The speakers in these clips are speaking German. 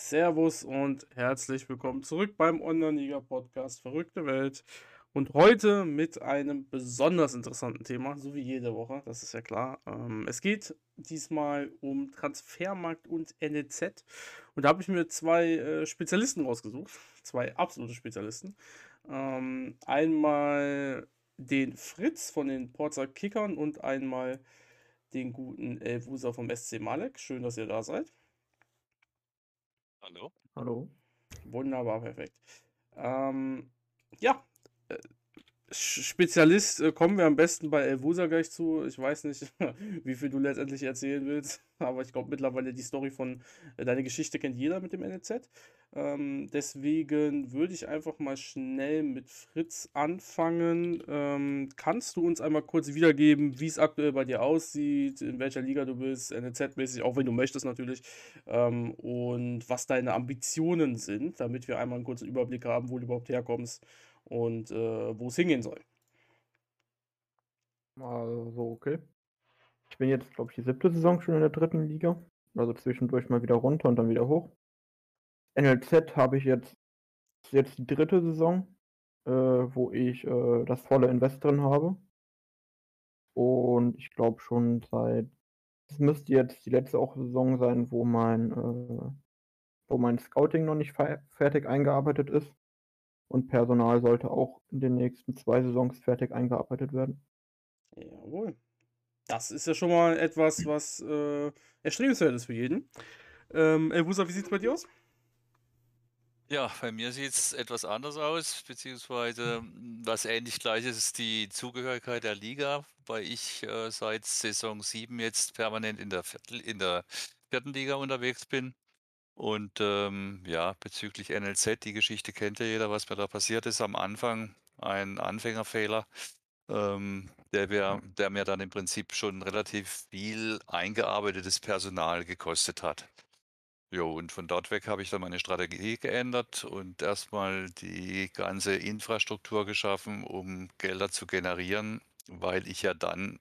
Servus und herzlich willkommen zurück beim Online-Liga-Podcast Verrückte Welt. Und heute mit einem besonders interessanten Thema, so wie jede Woche, das ist ja klar. Ähm, es geht diesmal um Transfermarkt und NEZ. Und da habe ich mir zwei äh, Spezialisten rausgesucht, zwei absolute Spezialisten. Ähm, einmal den Fritz von den Porzer Kickern und einmal den guten Elfuser vom SC Malek. Schön, dass ihr da seid. Hallo. Hallo. Wunderbar, perfekt. Ähm, ja, äh, Spezialist äh, kommen wir am besten bei Elvusa gleich zu. Ich weiß nicht, wie viel du letztendlich erzählen willst, aber ich glaube mittlerweile die Story von äh, deine Geschichte kennt jeder mit dem NEZ. Ähm, deswegen würde ich einfach mal schnell mit Fritz anfangen. Ähm, kannst du uns einmal kurz wiedergeben, wie es aktuell bei dir aussieht, in welcher Liga du bist, NEZ-mäßig, auch wenn du möchtest natürlich, ähm, und was deine Ambitionen sind, damit wir einmal einen kurzen Überblick haben, wo du überhaupt herkommst und äh, wo es hingehen soll. Also, okay. Ich bin jetzt, glaube ich, die siebte Saison schon in der dritten Liga. Also zwischendurch mal wieder runter und dann wieder hoch. NLZ habe ich jetzt, jetzt die dritte Saison, äh, wo ich äh, das volle Invest drin habe. Und ich glaube schon seit, es müsste jetzt die letzte auch Saison sein, wo mein, äh, wo mein Scouting noch nicht fertig eingearbeitet ist. Und Personal sollte auch in den nächsten zwei Saisons fertig eingearbeitet werden. Jawohl. Das ist ja schon mal etwas, was äh, erstrebenswert ist für jeden. Ähm, Elbusa, wie sieht es bei dir aus? Ja, bei mir sieht es etwas anders aus, beziehungsweise was ähnlich gleich ist, ist die Zugehörigkeit der Liga, weil ich äh, seit Saison 7 jetzt permanent in der, Viertel, in der vierten Liga unterwegs bin. Und ähm, ja, bezüglich NLZ, die Geschichte kennt ja jeder, was mir da passiert ist am Anfang. Ein Anfängerfehler, ähm, der, wär, der mir dann im Prinzip schon relativ viel eingearbeitetes Personal gekostet hat. Jo, und von dort weg habe ich dann meine Strategie geändert und erstmal die ganze Infrastruktur geschaffen, um Gelder zu generieren, weil ich ja dann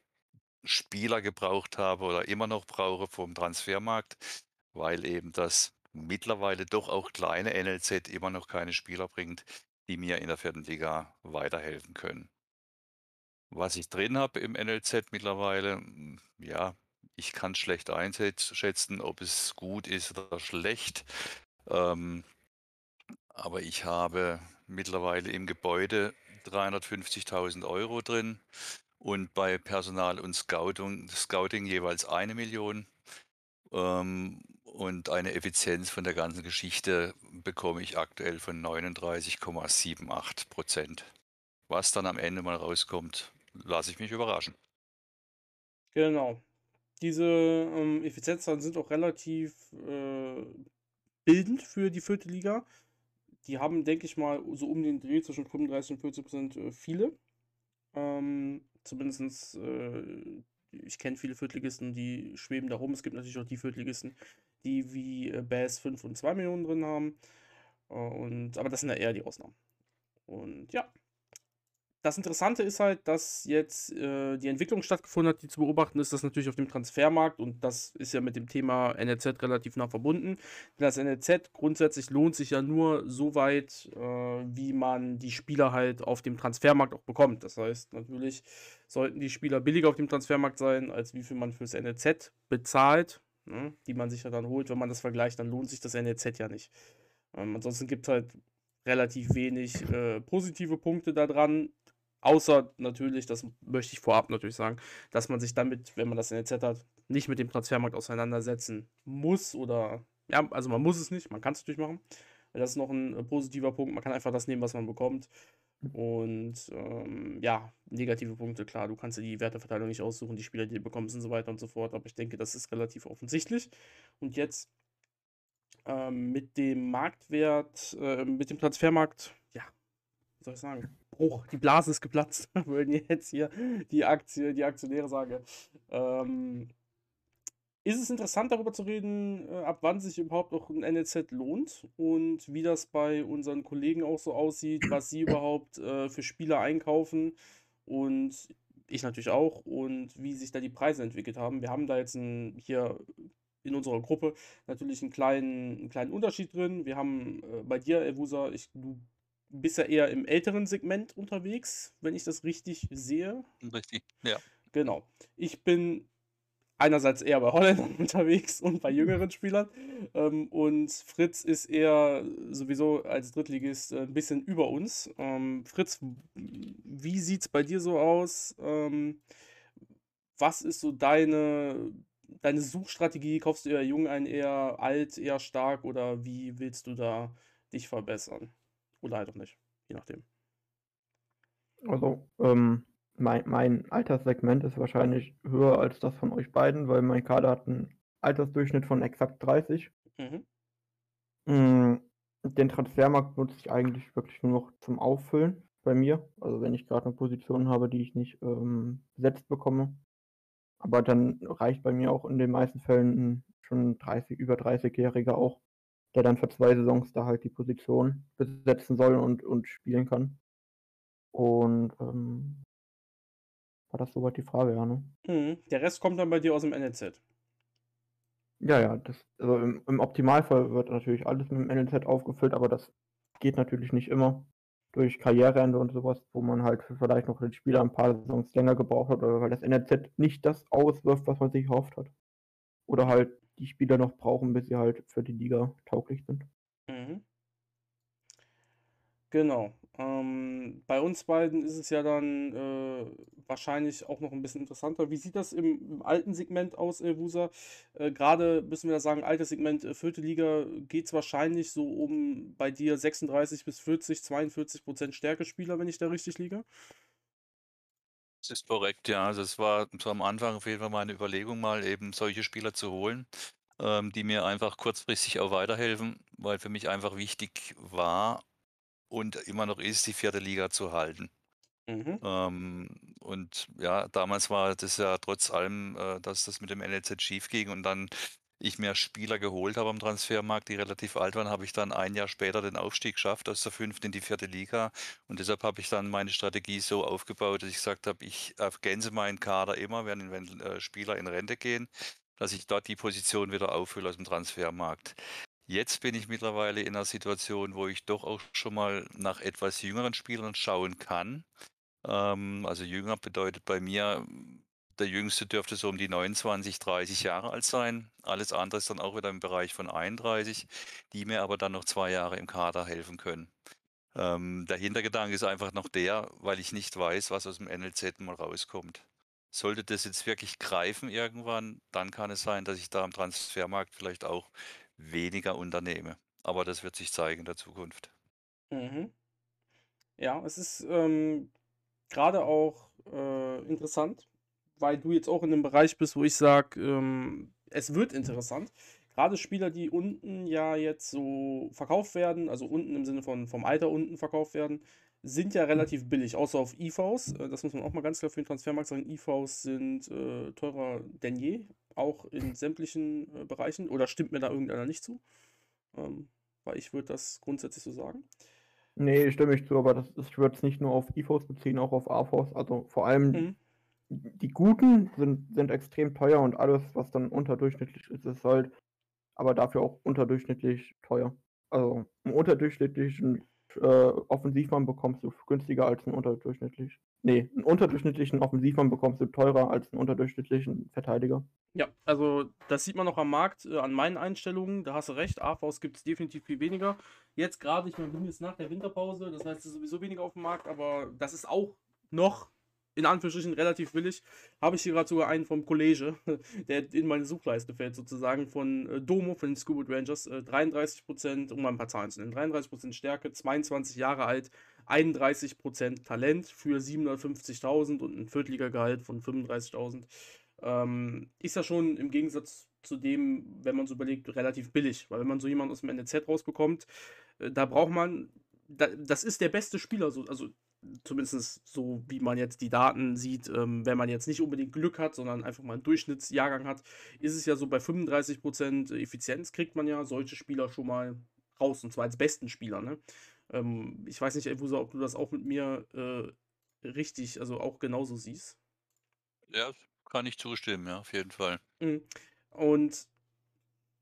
Spieler gebraucht habe oder immer noch brauche vom Transfermarkt, weil eben das mittlerweile doch auch kleine NLZ immer noch keine Spieler bringt, die mir in der vierten Liga weiterhelfen können. Was ich drin habe im NLZ mittlerweile, hm, ja, ich kann schlecht einschätzen, ob es gut ist oder schlecht. Ähm, aber ich habe mittlerweile im Gebäude 350.000 Euro drin und bei Personal und Scouting, Scouting jeweils eine Million. Ähm, und eine Effizienz von der ganzen Geschichte bekomme ich aktuell von 39,78 Prozent. Was dann am Ende mal rauskommt, lasse ich mich überraschen. Genau. Diese ähm, Effizienzzahlen sind auch relativ äh, bildend für die vierte Liga. Die haben, denke ich mal, so um den Dreh zwischen 35 und 40 Prozent äh, viele. Ähm, Zumindest, äh, ich kenne viele Viertligisten, die schweben da rum. Es gibt natürlich auch die Viertligisten, die wie äh, Bass 5 und 2 Millionen drin haben. Äh, und, aber das sind ja eher die Ausnahmen. Und ja, das Interessante ist halt, dass jetzt äh, die Entwicklung stattgefunden hat, die zu beobachten ist, das natürlich auf dem Transfermarkt und das ist ja mit dem Thema NLZ relativ nah verbunden. Das NLZ grundsätzlich lohnt sich ja nur so weit, äh, wie man die Spieler halt auf dem Transfermarkt auch bekommt. Das heißt, natürlich sollten die Spieler billiger auf dem Transfermarkt sein, als wie viel man fürs NLZ bezahlt, ne, die man sich ja dann holt. Wenn man das vergleicht, dann lohnt sich das NLZ ja nicht. Ähm, ansonsten gibt es halt relativ wenig äh, positive Punkte daran. Außer natürlich, das möchte ich vorab natürlich sagen, dass man sich damit, wenn man das NLZ hat, nicht mit dem Transfermarkt auseinandersetzen muss oder ja, also man muss es nicht, man kann es natürlich machen. Das ist noch ein äh, positiver Punkt. Man kann einfach das nehmen, was man bekommt. Und ähm, ja, negative Punkte, klar, du kannst dir die Werteverteilung nicht aussuchen, die Spieler, die du bekommst und so weiter und so fort. Aber ich denke, das ist relativ offensichtlich. Und jetzt ähm, mit dem Marktwert, äh, mit dem Transfermarkt, ja, wie soll ich sagen, Bruch, die Blase ist geplatzt, würden jetzt hier die Aktie, die Aktionäre sagen. Ähm, ist es interessant, darüber zu reden, äh, ab wann sich überhaupt auch ein NLZ lohnt und wie das bei unseren Kollegen auch so aussieht, was sie überhaupt äh, für Spieler einkaufen und ich natürlich auch und wie sich da die Preise entwickelt haben. Wir haben da jetzt ein, hier in unserer Gruppe natürlich einen kleinen, einen kleinen Unterschied drin. Wir haben äh, bei dir, Evusa, ich, du bist ja eher im älteren Segment unterwegs, wenn ich das richtig sehe. Richtig, ja. Genau. Ich bin einerseits eher bei Holländern unterwegs und bei jüngeren Spielern. Ähm, und Fritz ist eher sowieso als Drittligist äh, ein bisschen über uns. Ähm, Fritz, wie sieht es bei dir so aus? Ähm, was ist so deine, deine Suchstrategie? Kaufst du eher jung ein, eher alt, eher stark oder wie willst du da dich verbessern? Oder halt auch nicht, je nachdem. Also, ähm, mein, mein Alterssegment ist wahrscheinlich höher als das von euch beiden, weil mein Kader hat einen Altersdurchschnitt von exakt 30. Mhm. Mm, Den Transfermarkt nutze ich eigentlich wirklich nur noch zum Auffüllen bei mir. Also wenn ich gerade eine Position habe, die ich nicht ähm, besetzt bekomme. Aber dann reicht bei mir auch in den meisten Fällen schon 30, über 30-Jähriger auch, der dann für zwei Saisons da halt die Position besetzen soll und, und spielen kann. Und ähm, war das soweit die Frage, ja, ne? Mhm. Der Rest kommt dann bei dir aus dem NLZ. Ja, ja, das, also im, im Optimalfall wird natürlich alles mit dem NLZ aufgefüllt, aber das geht natürlich nicht immer durch Karriereende und sowas, wo man halt vielleicht noch den Spieler ein paar Saisons länger gebraucht hat, oder weil das NLZ nicht das auswirft, was man sich erhofft hat. Oder halt die Spieler noch brauchen, bis sie halt für die Liga tauglich sind. Mhm. Genau. Ähm, bei uns beiden ist es ja dann äh, wahrscheinlich auch noch ein bisschen interessanter. Wie sieht das im, im alten Segment aus, Elvusa? Äh, Gerade müssen wir da sagen, altes Segment, äh, vierte Liga, geht es wahrscheinlich so um bei dir 36 bis 40, 42 Prozent Stärkespieler, wenn ich da richtig liege. Das ist korrekt, ja. Also es war so am Anfang auf jeden Fall meine Überlegung, mal eben solche Spieler zu holen, ähm, die mir einfach kurzfristig auch weiterhelfen, weil für mich einfach wichtig war und immer noch ist, die vierte Liga zu halten. Mhm. Ähm, und ja, damals war das ja trotz allem, äh, dass das mit dem NLZ schief ging und dann ich mir Spieler geholt habe am Transfermarkt, die relativ alt waren, habe ich dann ein Jahr später den Aufstieg geschafft aus der fünften in die vierte Liga. Und deshalb habe ich dann meine Strategie so aufgebaut, dass ich gesagt habe, ich ergänze meinen Kader immer, wenn, wenn äh, Spieler in Rente gehen, dass ich dort die Position wieder auffülle aus dem Transfermarkt. Jetzt bin ich mittlerweile in einer Situation, wo ich doch auch schon mal nach etwas jüngeren Spielern schauen kann. Ähm, also jünger bedeutet bei mir, der Jüngste dürfte so um die 29, 30 Jahre alt sein. Alles andere ist dann auch wieder im Bereich von 31, die mir aber dann noch zwei Jahre im Kader helfen können. Ähm, der Hintergedanke ist einfach noch der, weil ich nicht weiß, was aus dem NLZ mal rauskommt. Sollte das jetzt wirklich greifen irgendwann, dann kann es sein, dass ich da am Transfermarkt vielleicht auch weniger unternehme. Aber das wird sich zeigen in der Zukunft. Mhm. Ja, es ist ähm, gerade auch äh, interessant, weil du jetzt auch in einem Bereich bist, wo ich sage, ähm, es wird interessant. Gerade Spieler, die unten ja jetzt so verkauft werden, also unten im Sinne von vom Alter unten verkauft werden, sind ja relativ billig, außer auf IVs. Äh, das muss man auch mal ganz klar für den Transfermarkt sagen. IVs sind äh, teurer denn je, auch in sämtlichen äh, Bereichen. Oder stimmt mir da irgendeiner nicht zu? Ähm, weil ich würde das grundsätzlich so sagen. Nee, stimme ich zu, aber das, ich würde es nicht nur auf IVs beziehen, auch auf AVs. Also vor allem Mhm. die guten sind, sind extrem teuer und alles, was dann unterdurchschnittlich ist, ist halt aber dafür auch unterdurchschnittlich teuer. Also einen unterdurchschnittlichen äh, Offensivmann bekommst du günstiger als einen unterdurchschnittlich. Nee, einen unterdurchschnittlichen Offensivmann bekommst du teurer als einen unterdurchschnittlichen Verteidiger. Ja, also das sieht man noch am Markt, äh, an meinen Einstellungen. Da hast du recht, AVs gibt es definitiv viel weniger. Jetzt gerade, ich meine, wir sind jetzt nach der Winterpause, das heißt, es ist sowieso weniger auf dem Markt, aber das ist auch noch in Anführungsstrichen relativ billig. Habe ich hier gerade sogar einen vom College, der in meine Suchleiste fällt, sozusagen von äh, Domo, von den Scuba Rangers. Äh, 33%, um mal ein paar Zahlen zu nennen, 33% Stärke, 22 Jahre alt, 31% Talent für 750.000 und ein Viertliga-Gehalt von 35.000. Ähm, ist ja schon im Gegensatz zu dem, wenn man so überlegt, relativ billig. Weil wenn man so jemanden aus dem NZ rausbekommt, äh, da braucht man, da, das ist der beste Spieler, so, also zumindest so, wie man jetzt die Daten sieht, ähm, wenn man jetzt nicht unbedingt Glück hat, sondern einfach mal einen Durchschnittsjahrgang hat, ist es ja so bei 35% Effizienz kriegt man ja solche Spieler schon mal raus, und zwar als besten Spieler. Ne? Ähm, ich weiß nicht, Elvusa, ob du das auch mit mir äh, richtig, also auch genauso siehst. Ja, kann ich zustimmen, ja, auf jeden Fall. Mhm. Und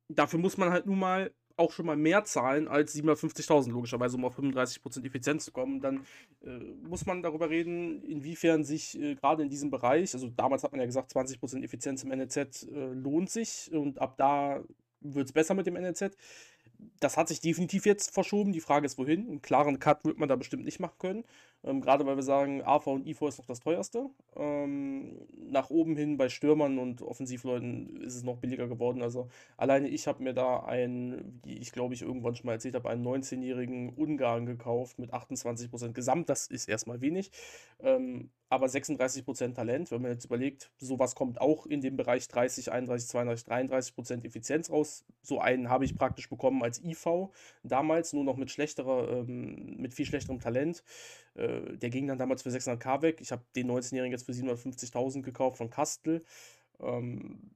dafür muss man halt nun mal auch schon mal mehr zahlen als 750.000, logischerweise, um auf 35% Effizienz zu kommen. Dann äh, muss man darüber reden, inwiefern sich äh, gerade in diesem Bereich, also damals hat man ja gesagt, 20% Effizienz im NLZ äh, lohnt sich und ab da wird es besser mit dem NLZ das hat sich definitiv jetzt verschoben. Die Frage ist, wohin. Einen klaren Cut wird man da bestimmt nicht machen können. Ähm, gerade weil wir sagen, AV und IV ist noch das teuerste. Ähm, nach oben hin bei Stürmern und Offensivleuten ist es noch billiger geworden. Also alleine ich habe mir da einen, wie ich glaube ich irgendwann schon mal erzählt habe, einen 19-jährigen Ungarn gekauft mit 28% Gesamt. Das ist erstmal wenig. Ähm, aber 36% Talent, wenn man jetzt überlegt, sowas kommt auch in dem Bereich 30, 31, 32, 33% Effizienz raus. So einen habe ich praktisch bekommen als IV damals, nur noch mit schlechterer, ähm, mit viel schlechterem Talent. Äh, der ging dann damals für 600k weg. Ich habe den 19-Jährigen jetzt für 750.000 gekauft von Kastel. Ähm,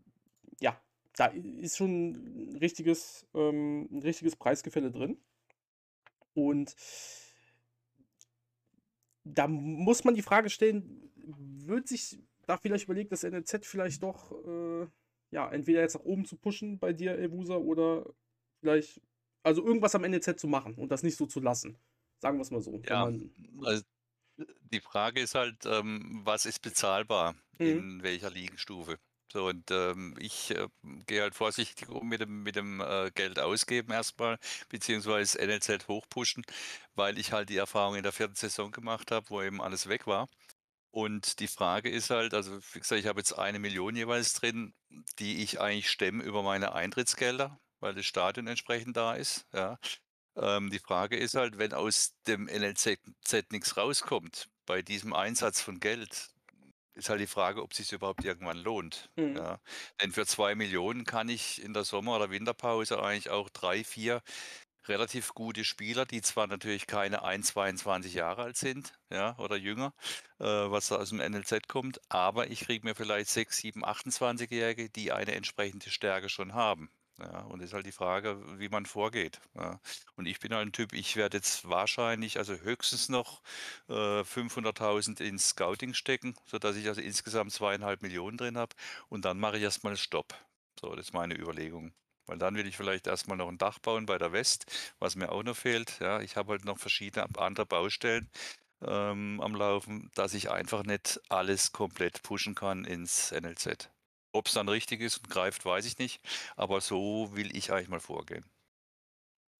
ja, da ist schon ein richtiges, ähm, ein richtiges Preisgefälle drin. Und da muss man die Frage stellen, wird sich da vielleicht überlegt, das NLZ vielleicht doch, äh, ja, entweder jetzt nach oben zu pushen bei dir, Elvusa, oder vielleicht, also irgendwas am NLZ zu machen und das nicht so zu lassen. Sagen wir es mal so. Ja, also die Frage ist halt, ähm, was ist bezahlbar mhm. in welcher Liegenstufe? So, und ähm, ich äh, gehe halt vorsichtig um mit dem, mit dem äh, Geld ausgeben erstmal, beziehungsweise NLZ hochpushen, weil ich halt die Erfahrung in der vierten Saison gemacht habe, wo eben alles weg war. Und die Frage ist halt, also wie gesagt, ich habe jetzt eine Million jeweils drin, die ich eigentlich stemme über meine Eintrittsgelder, weil das Stadion entsprechend da ist. Ja. Ähm, die Frage ist halt, wenn aus dem NLZ nichts rauskommt, bei diesem Einsatz von Geld, ist halt die Frage, ob es sich überhaupt irgendwann lohnt. Mhm. Ja. Denn für zwei Millionen kann ich in der Sommer- oder Winterpause eigentlich auch drei, vier relativ gute Spieler, die zwar natürlich keine 1, 22 Jahre alt sind, ja, oder jünger, äh, was da aus dem NLZ kommt, aber ich kriege mir vielleicht 6, 7, 28-Jährige, die eine entsprechende Stärke schon haben. Ja, und ist halt die Frage, wie man vorgeht. Ja. Und ich bin halt ein Typ, ich werde jetzt wahrscheinlich, also höchstens noch äh, 500.000 ins Scouting stecken, sodass ich also insgesamt zweieinhalb Millionen drin habe. Und dann mache ich erstmal Stopp. So, das ist meine Überlegung. Weil dann will ich vielleicht erstmal noch ein Dach bauen bei der West, was mir auch noch fehlt. Ja, ich habe halt noch verschiedene andere Baustellen ähm, am Laufen, dass ich einfach nicht alles komplett pushen kann ins NLZ. Ob es dann richtig ist und greift, weiß ich nicht. Aber so will ich eigentlich mal vorgehen.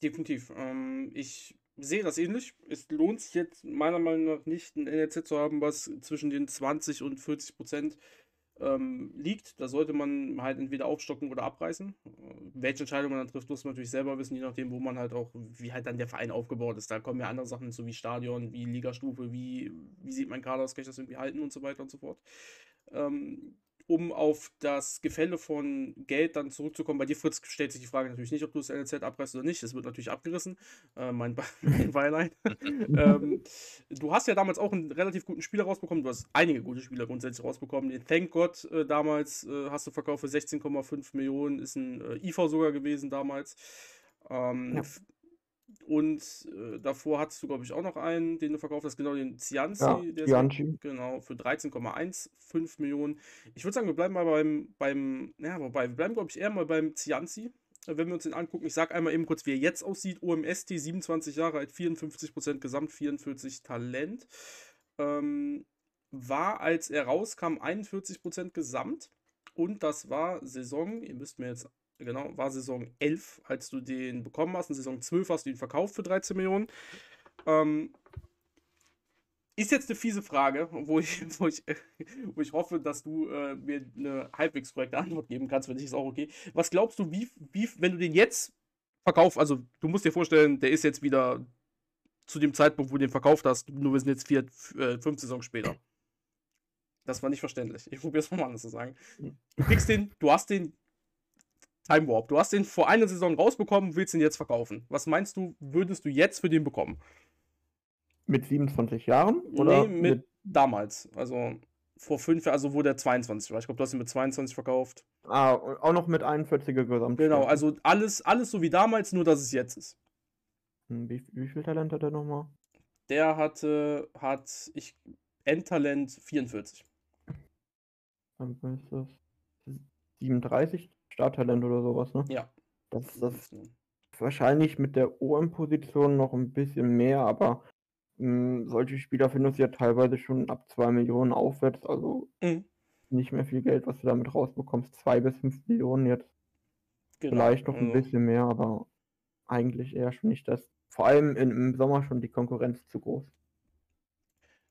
Definitiv. Ähm, ich sehe das ähnlich. Es lohnt sich jetzt meiner Meinung nach nicht, ein NLZ zu haben, was zwischen den 20 und 40 Prozent ähm, liegt. Da sollte man halt entweder aufstocken oder abreißen. Äh, welche Entscheidung man dann trifft, muss man natürlich selber wissen, je nachdem, wo man halt auch, wie halt dann der Verein aufgebaut ist. Da kommen ja andere Sachen so wie Stadion, wie Ligastufe, wie, wie sieht mein Kader aus, kann ich das irgendwie halten und so weiter und so fort. Ähm, um auf das Gefälle von Geld dann zurückzukommen. Bei dir, Fritz, stellt sich die Frage natürlich nicht, ob du das NLZ abreißt oder nicht. Es wird natürlich abgerissen. Äh, mein, Be mein Beileid. ähm, du hast ja damals auch einen relativ guten Spieler rausbekommen. Du hast einige gute Spieler grundsätzlich rausbekommen. Den Thank God äh, damals äh, hast du verkauft für 16,5 Millionen. Ist ein äh, IV sogar gewesen damals. Ähm, ja. Und äh, davor hattest du, glaube ich, auch noch einen, den du verkauft hast, genau den Cianci. Ja, der Cianci. genau, für 13,15 Millionen. Ich würde sagen, wir bleiben mal beim, beim ja, wobei, wir bleiben, glaube ich, eher mal beim Cianci. Äh, wenn wir uns den angucken, ich sage einmal eben kurz, wie er jetzt aussieht. OMST, 27 Jahre alt, 54% Gesamt, 44 Talent. Ähm, war, als er rauskam, 41% Gesamt. Und das war Saison, ihr müsst mir jetzt genau, war Saison 11, als du den bekommen hast. In Saison 12 hast du ihn verkauft für 13 Millionen. Ähm, ist jetzt eine fiese Frage, wo ich, wo ich, wo ich hoffe, dass du äh, mir eine halbwegs korrekte Antwort geben kannst, wenn nicht, ist auch okay. Was glaubst du, wie, wie, wenn du den jetzt verkaufst, also du musst dir vorstellen, der ist jetzt wieder zu dem Zeitpunkt, wo du den verkauft hast, nur wir sind jetzt vier, äh, fünf Saisons später. Das war nicht verständlich. Ich probiere es mal anders zu sagen. Du kriegst den, du hast den Time Warp. Du hast den vor einer Saison rausbekommen, willst ihn jetzt verkaufen. Was meinst du, würdest du jetzt für den bekommen? Mit 27 Jahren? Oder nee, mit, mit damals. Also vor fünf Jahren, also wo der 22 war. Ich glaube, du hast ihn mit 22 verkauft. Ah, auch noch mit 41er Gesamt. Genau, also alles, alles so wie damals, nur dass es jetzt ist. Hm, wie, wie viel Talent hat er nochmal? Der hatte, hat, ich, Endtalent 44. Dann ist das 37 Starttalent oder sowas, ne? Ja. Das, das wahrscheinlich mit der OM-Position noch ein bisschen mehr, aber mh, hm, solche Spieler findest du ja teilweise schon ab 2 Millionen aufwärts, also mhm. nicht mehr viel Geld, was du damit rausbekommst. 2 bis 5 Millionen jetzt. Genau. Vielleicht noch ein bisschen mehr, aber eigentlich eher schon nicht das. Vor allem im Sommer schon die Konkurrenz zu groß.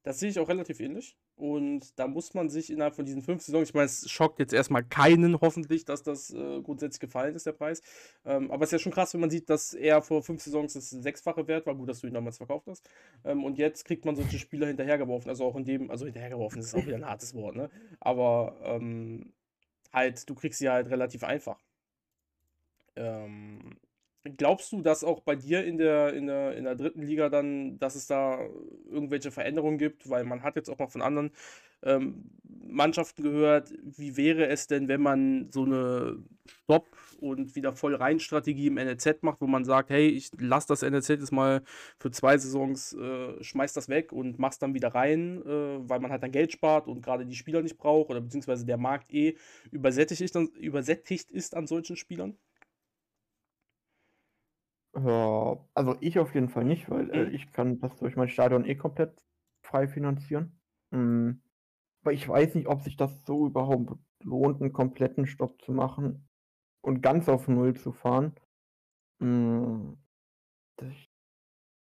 Das sehe ich auch relativ ähnlich. Und da muss man sich innerhalb von diesen fünf Saisons, ich meine, es schockt jetzt erstmal keinen hoffentlich, dass das äh, grundsätzlich gefallen ist, der Preis. Ähm, aber es ist ja schon krass, wenn man sieht, dass er vor fünf Saisons das Sechsfache wert war. Gut, dass du ihn damals verkauft hast. Ähm, und jetzt kriegt man solche Spieler hinterhergeworfen. Also auch in dem, also hinterhergeworfen ist auch wieder ein hartes Wort, ne? Aber ähm, halt, du kriegst sie halt relativ einfach. Ähm, Glaubst du, dass auch bei dir in der, in, der, in der dritten Liga dann, dass es da irgendwelche Veränderungen gibt? Weil man hat jetzt auch mal von anderen ähm, Mannschaften gehört, wie wäre es denn, wenn man so eine Stopp- und wieder voll rein Strategie im NLZ macht, wo man sagt, hey, ich lasse das NLZ jetzt mal für zwei Saisons, äh, schmeiß das weg und mach's dann wieder rein, äh, weil man halt dann Geld spart und gerade die Spieler nicht braucht oder beziehungsweise der Markt eh übersättigt ist, übersättigt ist an solchen Spielern? Ja, also ich auf jeden Fall nicht, weil äh, ich kann das durch mein Stadion eh komplett frei finanzieren. Mhm. Aber ich weiß nicht, ob sich das so überhaupt lohnt, einen kompletten Stopp zu machen und ganz auf Null zu fahren. Mhm. Das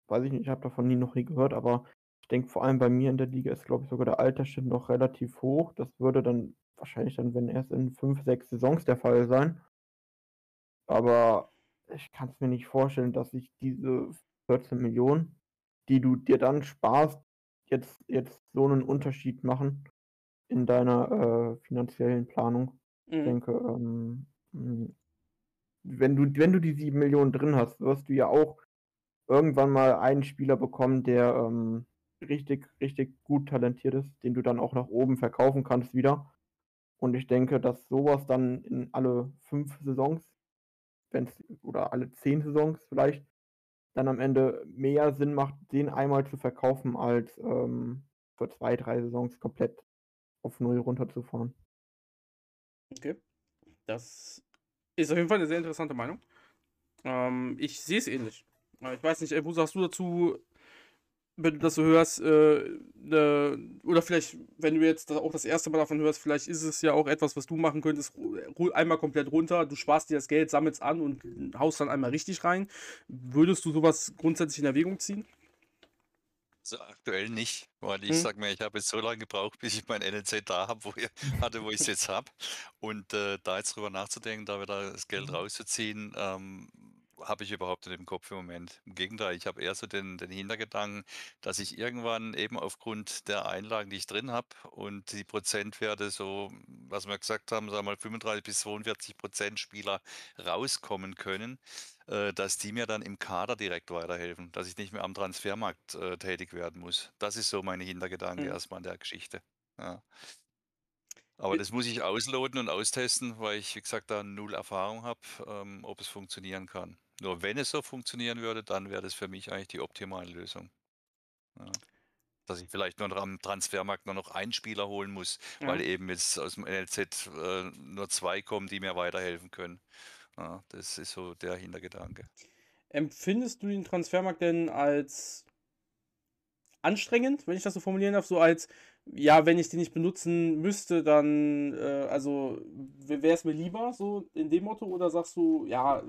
weiß ich nicht, ich habe davon nie noch nie gehört, aber ich denke vor allem bei mir in der Liga ist, glaube ich, sogar der Altersschnitt noch relativ hoch. Das würde dann wahrscheinlich dann, wenn erst in fünf, sechs Saisons der Fall sein. Aber ich kann es mir nicht vorstellen, dass sich diese 14 Millionen, die du dir dann sparst, jetzt, jetzt so einen Unterschied machen in deiner äh, finanziellen Planung. Mhm. Ich denke, ähm, hm, wenn du, wenn du die 7 Millionen drin hast, wirst du ja auch irgendwann mal einen Spieler bekommen, der ähm, richtig, richtig gut talentiert ist, den du dann auch nach oben verkaufen kannst wieder. Und ich denke, dass sowas dann in alle fünf Saisons wenn oder alle zehn Saisons vielleicht, dann am Ende mehr Sinn macht, den einmal zu verkaufen, als ähm, für zwei, drei Saisons komplett auf Null runterzufahren. Okay. Das ist auf jeden Fall eine sehr interessante Meinung. Ähm, ich sehe es ähnlich. Ich weiß nicht, wo sagst du dazu, wenn du das so hörst, äh, ne, oder vielleicht, wenn du jetzt auch das erste Mal davon hörst, vielleicht ist es ja auch etwas, was du machen könntest, einmal komplett runter, du sparst dir das Geld, sammelst an und haust dann einmal richtig rein. Würdest du sowas grundsätzlich in Erwägung ziehen? Also aktuell nicht, weil ich hm. sag mir, ich habe jetzt so lange gebraucht, bis ich mein NLZ da habe, wo ich hatte, wo ich es jetzt habe. Und äh, da jetzt drüber nachzudenken, da wieder das Geld mhm. rauszuziehen, ähm, habe ich überhaupt nicht im Kopf im Moment. Im Gegenteil, ich habe eher so den, den Hintergedanken, dass ich irgendwann eben aufgrund der Einlagen, die ich drin habe und die Prozentwerte so, was wir gesagt haben, sagen wir mal 35 bis 42 Prozent Spieler rauskommen können, äh, dass die mir dann im Kader direkt weiterhelfen, dass ich nicht mehr am Transfermarkt äh, tätig werden muss. Das ist so meine Hintergedanke mhm. erstmal an der Geschichte. Ja. Aber das muss ich ausloten und austesten, weil ich, wie gesagt, da null Erfahrung habe, ähm, ob es funktionieren kann. Nur wenn es so funktionieren würde, dann wäre das für mich eigentlich die optimale Lösung. Ja. Dass ich vielleicht nur am Transfermarkt nur noch einen Spieler holen muss, ja. weil eben jetzt aus dem NLZ äh, nur zwei kommen, die mir weiterhelfen können. Ja, das ist so der Hintergedanke. Empfindest du den Transfermarkt denn als anstrengend, wenn ich das so formulieren darf, so als ja, wenn ich die nicht benutzen müsste, dann, äh, also wäre es mir lieber, so in dem Motto, oder sagst du, ja,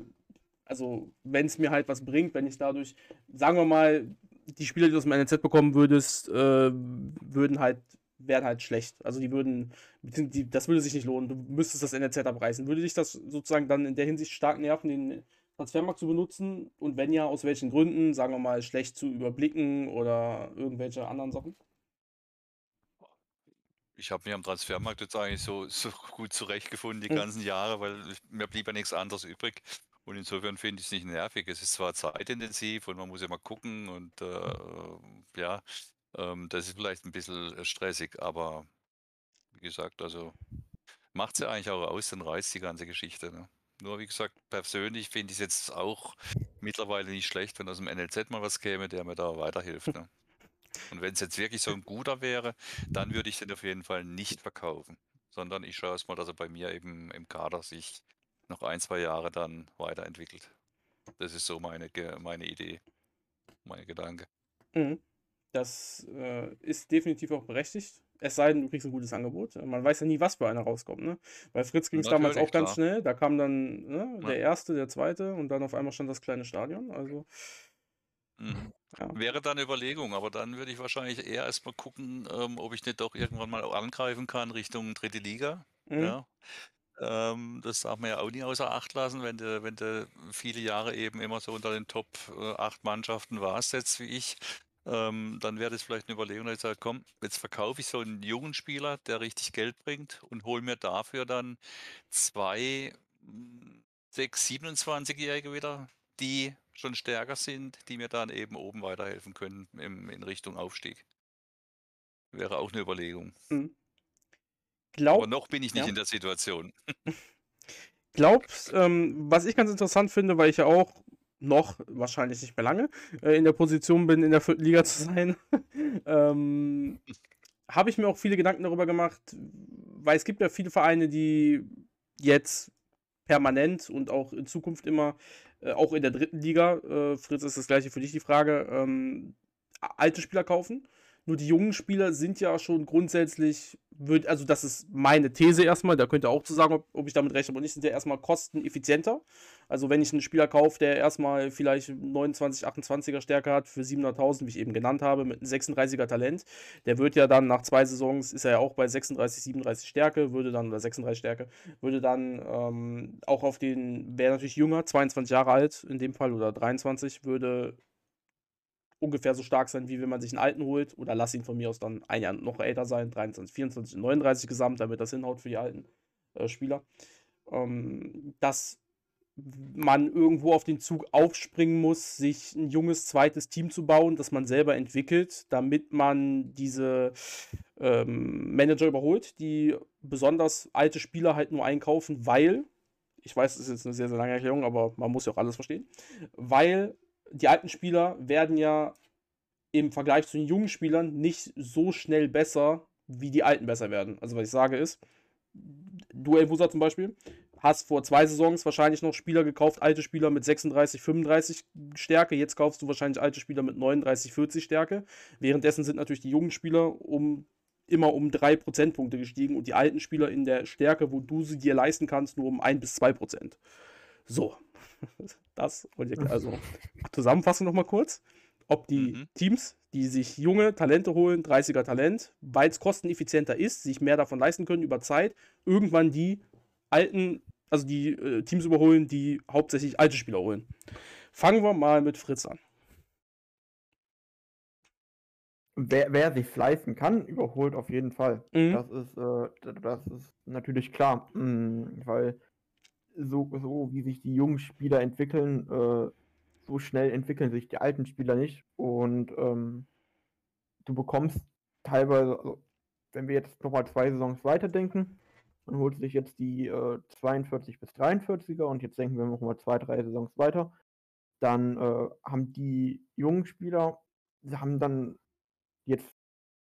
also wenn es mir halt was bringt, wenn ich dadurch, sagen wir mal, die Spieler, die du aus dem NLZ bekommen würdest, äh, würden halt, wären halt schlecht. Also die würden, die, das würde sich nicht lohnen. Du müsstest das NLZ abreißen. Würde dich das sozusagen dann in der Hinsicht stark nerven, den Transfermarkt zu benutzen? Und wenn ja, aus welchen Gründen, sagen wir mal, schlecht zu überblicken oder irgendwelche anderen Sachen? Ich habe mich am Transfermarkt jetzt eigentlich so, so gut zurechtgefunden die hm. ganzen Jahre, weil mir blieb ja nichts anderes übrig. Und insofern finde ich es nicht nervig. Es ist zwar zeitintensiv und man muss ja mal gucken und äh, ja, ähm, das ist vielleicht ein bisschen äh, stressig, aber wie gesagt, also macht es ja eigentlich auch aus, dann reißt die ganze Geschichte. Ne? Nur wie gesagt, persönlich finde ich es jetzt auch mittlerweile nicht schlecht, wenn aus dem NLZ mal was käme, der mir da weiterhilft. Ne? Und wenn es jetzt wirklich so ein guter wäre, dann würde ich den auf jeden Fall nicht verkaufen, sondern ich schaue es mal, dass er bei mir eben im Kader sich noch ein, zwei Jahre dann weiterentwickelt. Das ist so meine, meine Idee, mein Gedanke. Mhm. Das äh, ist definitiv auch berechtigt. Es sei denn, du kriegst ein gutes Angebot. Man weiß ja nie, was bei einer rauskommt. Ne? Bei Fritz ging es damals auch ganz klar. schnell. Da kam dann ne, der erste, der zweite und dann auf einmal stand das kleine Stadion. Also. Mhm. Ja. Wäre dann eine Überlegung, aber dann würde ich wahrscheinlich eher erstmal gucken, ähm, ob ich nicht doch irgendwann mal angreifen kann Richtung dritte Liga. Mhm. Ja. Ähm, das darf man ja auch nie außer Acht lassen, wenn du, wenn du viele Jahre eben immer so unter den Top äh, 8 Mannschaften warst, jetzt wie ich. Ähm, dann wäre das vielleicht eine Überlegung, dass ich sage, komm, jetzt verkaufe ich so einen jungen Spieler, der richtig Geld bringt und hole mir dafür dann zwei 6, 27-Jährige wieder, die schon stärker sind, die mir dann eben oben weiterhelfen können im, in Richtung Aufstieg. Wäre auch eine Überlegung. Mhm. Glaub, Aber noch bin ich nicht ja. in der Situation. Glaubst, ähm, was ich ganz interessant finde, weil ich ja auch noch, wahrscheinlich nicht mehr lange, äh, in der Position bin, in der vierten Liga zu sein, ähm, habe ich mir auch viele Gedanken darüber gemacht, weil es gibt ja viele Vereine, die jetzt permanent und auch in Zukunft immer, äh, auch in der dritten Liga, äh, Fritz ist das gleiche für dich die Frage, ähm, alte Spieler kaufen. Nur die jungen Spieler sind ja schon grundsätzlich, würd, also das ist meine These erstmal, da könnt ihr auch zu sagen, ob, ob ich damit recht habe nicht, sind ja erstmal kosteneffizienter. Also wenn ich einen Spieler kaufe, der erstmal vielleicht 29, 28er Stärke hat für 700.000, wie ich eben genannt habe, mit einem 36er Talent, der wird ja dann nach zwei Saisons, ist er ja auch bei 36, 37 Stärke, würde dann, oder 36 Stärke, würde dann ähm, auch auf den, wäre natürlich jünger, 22 Jahre alt in dem Fall oder 23, würde ungefähr so stark sein, wie wenn man sich einen alten holt. Oder lass ihn von mir aus dann ein Jahr noch älter sein, 23, 24, 39 gesamt, damit das hinhaut für die alten äh, Spieler. Ähm, dass man irgendwo auf den Zug aufspringen muss, sich ein junges zweites Team zu bauen, das man selber entwickelt, damit man diese ähm, Manager überholt, die besonders alte Spieler halt nur einkaufen, weil, ich weiß, das ist jetzt eine sehr, sehr lange Erklärung, aber man muss ja auch alles verstehen, weil die alten Spieler werden ja im Vergleich zu den jungen Spielern nicht so schnell besser, wie die alten besser werden. Also was ich sage ist, du Elvusa zum Beispiel, hast vor zwei Saisons wahrscheinlich noch Spieler gekauft, alte Spieler mit 36, 35 Stärke. Jetzt kaufst du wahrscheinlich alte Spieler mit 39, 40 Stärke. Währenddessen sind natürlich die jungen Spieler um immer um 3 Prozentpunkte gestiegen und die alten Spieler in der Stärke, wo du sie dir leisten kannst, nur um 1 bis 2 Prozent. So, das und ihr, also Zusammenfassung nochmal kurz. Ob die mhm. Teams, die sich junge Talente holen, 30er Talent, weil es kosteneffizienter ist, sich mehr davon leisten können über Zeit, irgendwann die alten, also die äh, Teams überholen, die hauptsächlich alte Spieler holen. Fangen wir mal mit Fritz an. Wer, wer sich leisten kann, überholt auf jeden Fall. Mhm. Das, ist, äh, das ist natürlich klar, mhm, weil so, so wie sich die jungen Spieler entwickeln, äh, so schnell entwickeln sich die alten Spieler nicht. Und ähm, du bekommst teilweise, also, wenn wir jetzt nochmal zwei Saisons weiterdenken, dann holst du dich jetzt die äh, 42 bis 43er und jetzt denken wir nochmal zwei, drei Saisons weiter. Dann äh, haben die jungen Spieler, sie haben dann jetzt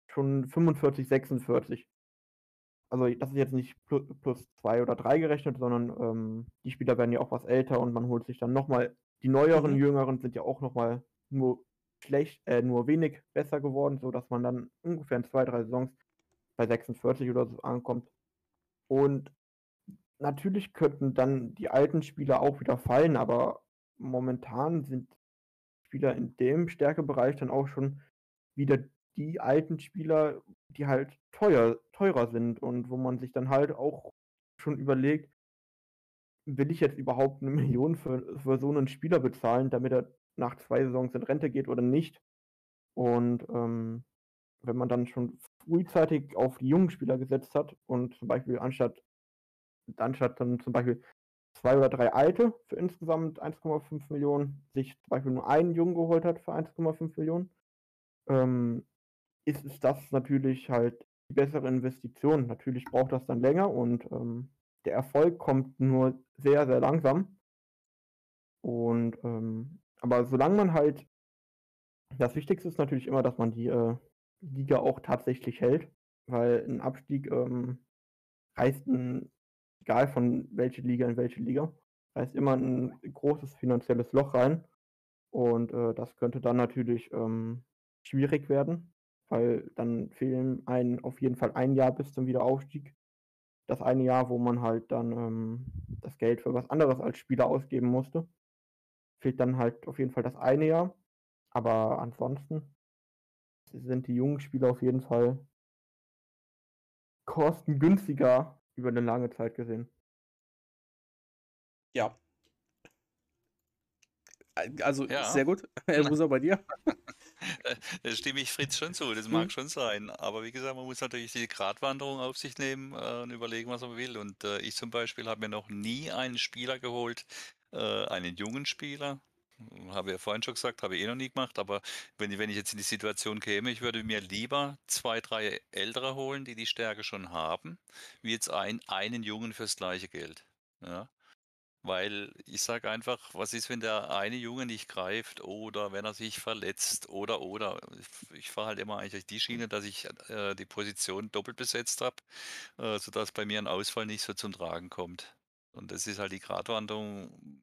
schon 45, 46 also das ist jetzt nicht plus, plus zwei oder drei gerechnet, sondern ähm, die Spieler werden ja auch was älter und man holt sich dann nochmal, die neueren, mhm. jüngeren sind ja auch nochmal nur schlecht, äh, nur wenig besser geworden, sodass man dann ungefähr in zwei, drei Saisons bei 46 oder so ankommt. Und natürlich könnten dann die alten Spieler auch wieder fallen, aber momentan sind Spieler in dem Stärkebereich dann auch schon wieder die alten Spieler, die halt teuer, teurer sind und wo man sich dann halt auch schon überlegt, will ich jetzt überhaupt eine Million für, für so einen Spieler bezahlen, damit er nach zwei Saisons in Rente geht oder nicht? Und ähm, wenn man dann schon frühzeitig auf die jungen Spieler gesetzt hat und zum Beispiel anstatt, anstatt dann zum Beispiel zwei oder drei alte für insgesamt 1,5 Millionen, sich zum Beispiel nur einen Jungen geholt hat für 1,5 Millionen, ähm, ist, ist das natürlich halt die bessere Investition. Natürlich braucht das dann länger und ähm, der Erfolg kommt nur sehr, sehr langsam. Und ähm, aber solange man halt, das Wichtigste ist natürlich immer, dass man die äh, Liga auch tatsächlich hält, weil ein Abstieg ähm, heißt ein egal von welche Liga in welche Liga. Ist immer ein großes finanzielles Loch rein. Und äh, das könnte dann natürlich ähm, schwierig werden, weil dann fehlen einem auf jeden Fall ein Jahr bis zum Wiederaufstieg. Das eine Jahr, wo man halt dann ähm, das Geld für was anderes als Spieler ausgeben musste. Fehlt dann halt auf jeden Fall das eine Jahr. Aber ansonsten sind die jungen Spieler auf jeden Fall kostengünstiger über eine lange Zeit gesehen. Ja. Also Ja. sehr gut. Herr Buser, bei dir? Da stimme ich Fritz schon zu, das Mhm. mag schon sein. Aber wie gesagt, man muss natürlich die Gratwanderung auf sich nehmen äh, und überlegen, was man will. Und äh, ich zum Beispiel habe mir noch nie einen Spieler geholt, äh, einen jungen Spieler. Habe ja vorhin schon gesagt, habe ich eh noch nie gemacht, aber wenn, ich- wenn ich jetzt in die Situation käme, ich würde mir lieber zwei, drei Ältere holen, die die Stärke schon haben, wie jetzt ein, einen Jungen fürs gleiche Geld. Ja. Weil ich sage einfach, was ist, wenn der eine Junge nicht greift oder wenn er sich verletzt oder oder. Ich, fahre halt immer eigentlich die Schiene, dass ich äh, die Position doppelt besetzt habe, äh, sodass bei mir ein Ausfall nicht so zum Tragen kommt. Und das ist halt die Gratwanderung,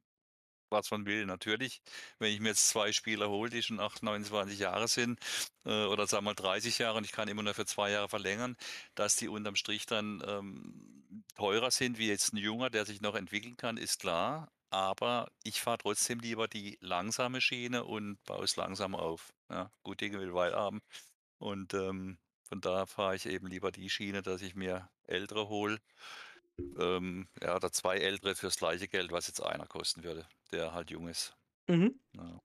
was man will. Natürlich, wenn ich mir jetzt zwei Spieler hole, die schon 8, 29 Jahre sind äh, oder sagen wir mal 30 Jahre und ich kann immer nur für zwei Jahre verlängern, dass die unterm Strich dann ähm, teurer sind wie jetzt ein Junger, der sich noch entwickeln kann, ist klar. Aber ich fahre trotzdem lieber die langsame Schiene und baue es langsam auf. Ja, gut Dinge will Weil haben. Und ähm, von da fahre ich eben lieber die Schiene, dass ich mir ältere hole. Ähm, ja, oder zwei ältere fürs gleiche Geld, was jetzt einer kosten würde, der halt jung ist. Mhm. Ja.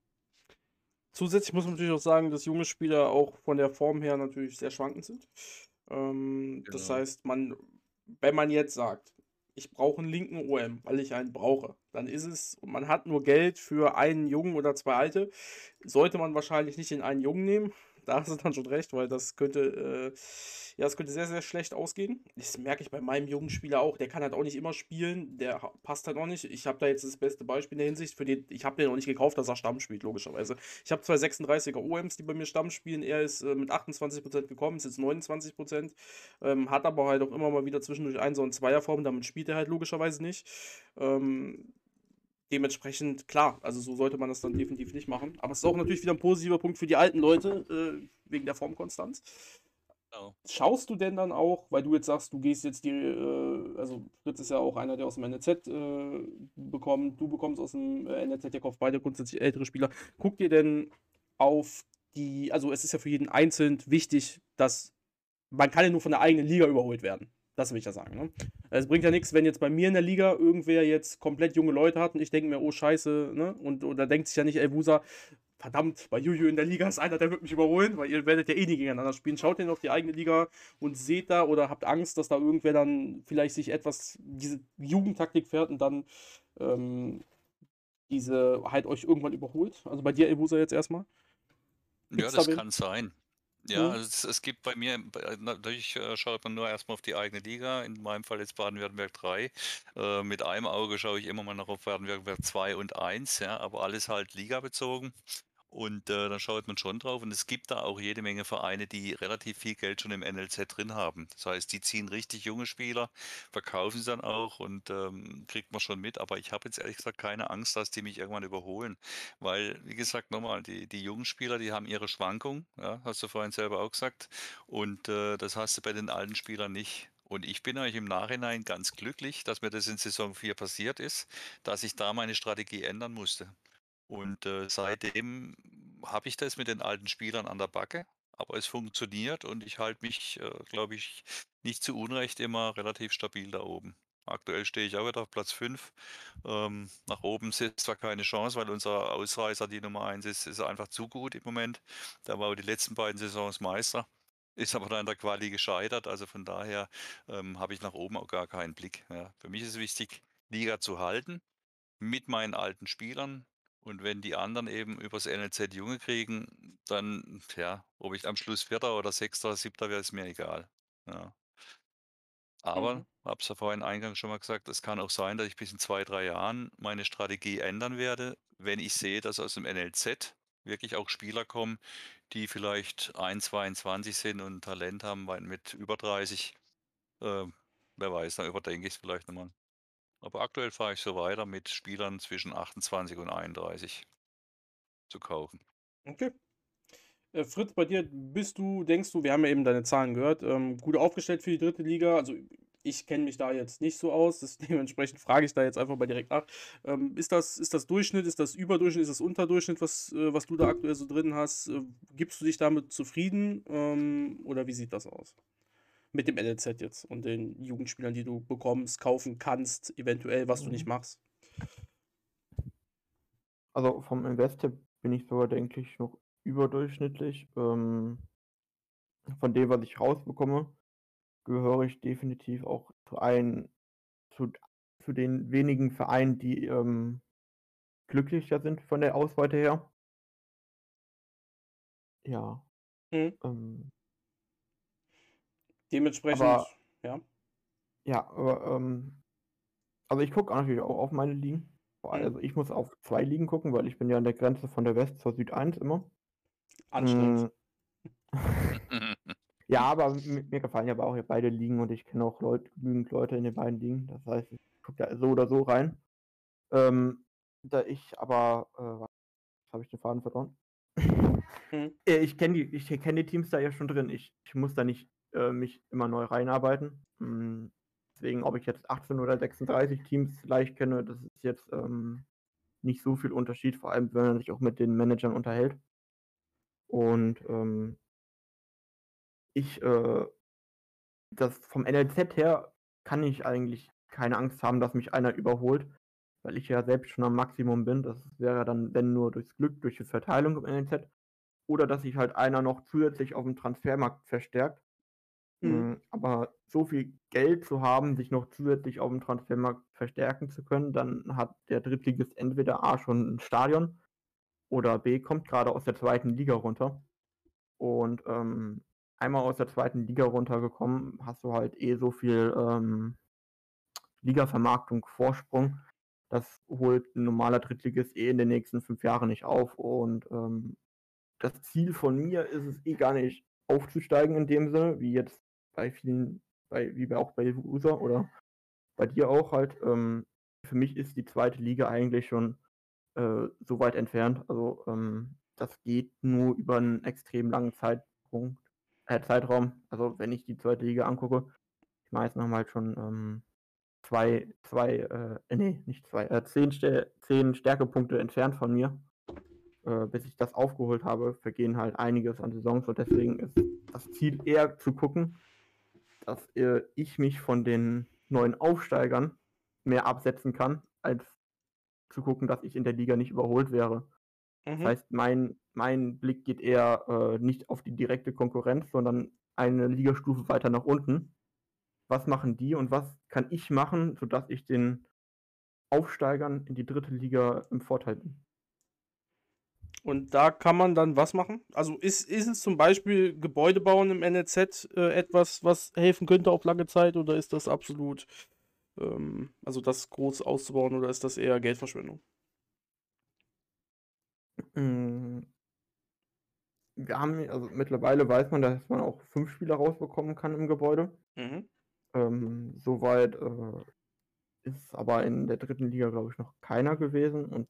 Zusätzlich muss man natürlich auch sagen, dass junge Spieler auch von der Form her natürlich sehr schwankend sind. Ähm, Das Genau. heißt, man, wenn man jetzt sagt, ich brauche einen linken OM, weil ich einen brauche, dann ist es, und man hat nur Geld für einen Jungen oder zwei Alte, sollte man wahrscheinlich nicht den einen Jungen nehmen. Da hast du dann schon recht, weil das könnte, äh, ja, das könnte sehr, sehr schlecht ausgehen. Das merke ich bei meinem jungen Spieler auch. Der kann halt auch nicht immer spielen. Der passt halt auch nicht. Ich habe da jetzt das beste Beispiel in der Hinsicht. Für den, ich habe den auch nicht gekauft, dass er Stamm spielt, logischerweise. Ich habe zwei 36er OMs, die bei mir Stamm spielen. Er ist äh, mit 28% gekommen, ist jetzt 29%. Ähm, hat aber halt auch immer mal wieder zwischendurch Einser- und Zweierform. Damit spielt er halt logischerweise nicht. Ähm, dementsprechend, klar, also so sollte man das dann definitiv nicht machen. Aber es ist auch natürlich wieder ein positiver Punkt für die alten Leute, äh, wegen der Formkonstanz. Genau. Schaust du denn dann auch, weil du jetzt sagst, du gehst jetzt die, äh, also Fritz ist ja auch einer, der aus dem NLZ äh, bekommt, du bekommst aus dem äh, NLZ, ihr kauft beide grundsätzlich ältere Spieler. Guckt ihr denn auf die, also es ist ja für jeden einzeln wichtig, dass man kann ja nur von der eigenen Liga überholt werden. Das will ich ja sagen. Ne? Es bringt ja nichts, wenn jetzt bei mir in der Liga irgendwer jetzt komplett junge Leute hat und ich denke mir, oh Scheiße, ne? Und oder denkt sich ja nicht, ey Wusa, verdammt, bei Juju in der Liga ist einer, der wird mich überholen, weil ihr werdet ja eh nie gegeneinander spielen. Schaut denn auf die eigene Liga und seht da oder habt Angst, dass da irgendwer dann vielleicht sich etwas, diese Jugendtaktik fährt und dann ähm, diese halt euch irgendwann überholt. Also bei dir, Ebusa, jetzt erstmal. Ja, Gibt's das da kann sein. Ja, also es, es gibt bei mir, bei- natürlich äh, schaut man nur erstmal auf die eigene Liga, in meinem Fall jetzt Baden-Württemberg 3. Äh, mit einem Auge schaue ich immer mal noch auf Baden-Württemberg 2 und 1, ja, aber alles halt ligabezogen. Und äh, da schaut man schon drauf. Und es gibt da auch jede Menge Vereine, die relativ viel Geld schon im NLZ drin haben. Das heißt, die ziehen richtig junge Spieler, verkaufen sie dann auch und ähm, kriegt man schon mit. Aber ich habe jetzt ehrlich gesagt keine Angst, dass die mich irgendwann überholen. Weil, wie gesagt, nochmal, die, die jungen Spieler, die haben ihre Schwankung, ja, hast du vorhin selber auch gesagt. Und äh, das hast du bei den alten Spielern nicht. Und ich bin eigentlich im Nachhinein ganz glücklich, dass mir das in Saison 4 passiert ist, dass ich da meine Strategie ändern musste. Und äh, seitdem habe ich das mit den alten Spielern an der Backe, aber es funktioniert und ich halte mich, äh, glaube ich, nicht zu Unrecht immer relativ stabil da oben. Aktuell stehe ich auch wieder auf Platz 5. Ähm, nach oben ist zwar keine Chance, weil unser Ausreißer, die Nummer 1 ist, ist einfach zu gut im Moment. Da war die letzten beiden Saisons Meister, ist aber dann in der Quali gescheitert. Also von daher ähm, habe ich nach oben auch gar keinen Blick. Ja. Für mich ist es wichtig, Liga zu halten mit meinen alten Spielern. Und wenn die anderen eben übers NLZ Junge kriegen, dann, ja, ob ich am Schluss Vierter oder Sechster oder Siebter wäre, ist mir egal. Ja. Aber, Mhm. habe es ja vorhin eingangs schon mal gesagt, es kann auch sein, dass ich bis in zwei, drei Jahren meine Strategie ändern werde, wenn ich sehe, dass aus dem NLZ wirklich auch Spieler kommen, die vielleicht 1,22 sind und Talent haben, mit über 30. Äh, wer weiß, dann überdenke ich es vielleicht nochmal. Aber aktuell fahre ich so weiter mit Spielern zwischen 28 und 31 zu kaufen. Okay. Äh, Fritz, bei dir bist du, denkst du, wir haben ja eben deine Zahlen gehört, ähm, gut aufgestellt für die dritte Liga. Also ich kenne mich da jetzt nicht so aus, das, dementsprechend frage ich da jetzt einfach mal direkt nach. Ähm, ist, das, ist das Durchschnitt, ist das Überdurchschnitt, ist das Unterdurchschnitt, was, äh, was du da aktuell so drin hast? Äh, gibst du dich damit zufrieden ähm, oder wie sieht das aus? Mit dem NLZ jetzt und den Jugendspielern, die du bekommst, kaufen kannst, eventuell, was du nicht Mhm. machst. Also vom Investor bin ich sogar, denke ich, noch überdurchschnittlich. Ähm, von dem, was ich rausbekomme, gehöre ich definitiv auch zu ein, zu, zu den wenigen Vereinen, die ähm, glücklicher sind von der Ausbeute her. Ja. Mhm. Ähm, Dementsprechend, Aber- ja. ja, aber ähm, also ich gucke natürlich auch auf meine Ligen. Mhm. Also ich muss auf zwei Ligen gucken, weil ich bin ja an der Grenze von der West zur Süd 1 immer. Anstrengend. Mm, Ja, aber mi- mir gefallen ja aber auch hier beide Ligen und ich kenne auch Leut, genügend Leute in den beiden Ligen. Das heißt, ich gucke da so oder so rein. Ähm, da ich aber, äh, was habe ich den Faden verloren? Äh, Ich kenne die, ich kenn die Teams da ja schon drin. Ich, ich muss da nicht äh, mich immer neu reinarbeiten. Mm, Deswegen, ob ich jetzt 18 oder 36 Teams leicht kenne, das ist jetzt ähm, nicht so viel Unterschied, vor allem wenn man sich auch mit den Managern unterhält. Und ähm, ich, äh, das vom NLZ her kann ich eigentlich keine Angst haben, dass mich einer überholt, weil ich ja selbst schon am Maximum bin. Das wäre dann, wenn nur durchs Glück, durch die Verteilung im NLZ. Oder dass sich halt einer noch zusätzlich auf dem Transfermarkt verstärkt. Mhm. Mm, Aber so viel Geld zu haben, sich noch zusätzlich auf dem Transfermarkt verstärken zu können, dann hat der Drittligist entweder A schon ein Stadion oder B kommt gerade aus der zweiten Liga runter. Und ähm, einmal aus der zweiten Liga runtergekommen, hast du halt eh so viel ähm, Ligavermarktung, Vorsprung. Das holt ein normaler Drittligist eh in den nächsten fünf Jahren nicht auf. Und ähm, das Ziel von mir ist es eh gar nicht aufzusteigen in dem Sinne, wie jetzt bei vielen, bei, wie bei auch bei User oder bei dir auch halt. Ähm, für mich ist die zweite Liga eigentlich schon äh, so weit entfernt. Also ähm, das geht nur über einen extrem langen Zeitpunkt, äh, Zeitraum. Also wenn ich die zweite Liga angucke, die meisten haben halt schon ähm, zwei, zwei, äh, nee, nicht zwei, äh, zehn, Ste zehn Stärkepunkte entfernt von mir. Äh, bis ich das aufgeholt habe, vergehen halt einiges an Saisons und deswegen ist das Ziel eher zu gucken, dass äh, ich mich von den neuen Aufsteigern mehr absetzen kann, als zu gucken, dass ich in der Liga nicht überholt wäre. Das Mhm. heißt, mein, mein Blick geht eher äh, nicht auf die direkte Konkurrenz, sondern eine Ligastufe weiter nach unten. Was machen die und was kann ich machen, sodass ich den Aufsteigern in die dritte Liga im Vorteil bin? Und da kann man dann was machen? Also ist, ist es zum Beispiel Gebäude bauen im NLZ äh, etwas, was helfen könnte auf lange Zeit oder ist das absolut, ähm, also das groß auszubauen oder ist das eher Geldverschwendung? Mm, Wir haben, also mittlerweile weiß man, dass man auch fünf Spieler rausbekommen kann im Gebäude. Mhm. Ähm, soweit äh, ist aber in der dritten Liga, glaube ich, noch keiner gewesen. Und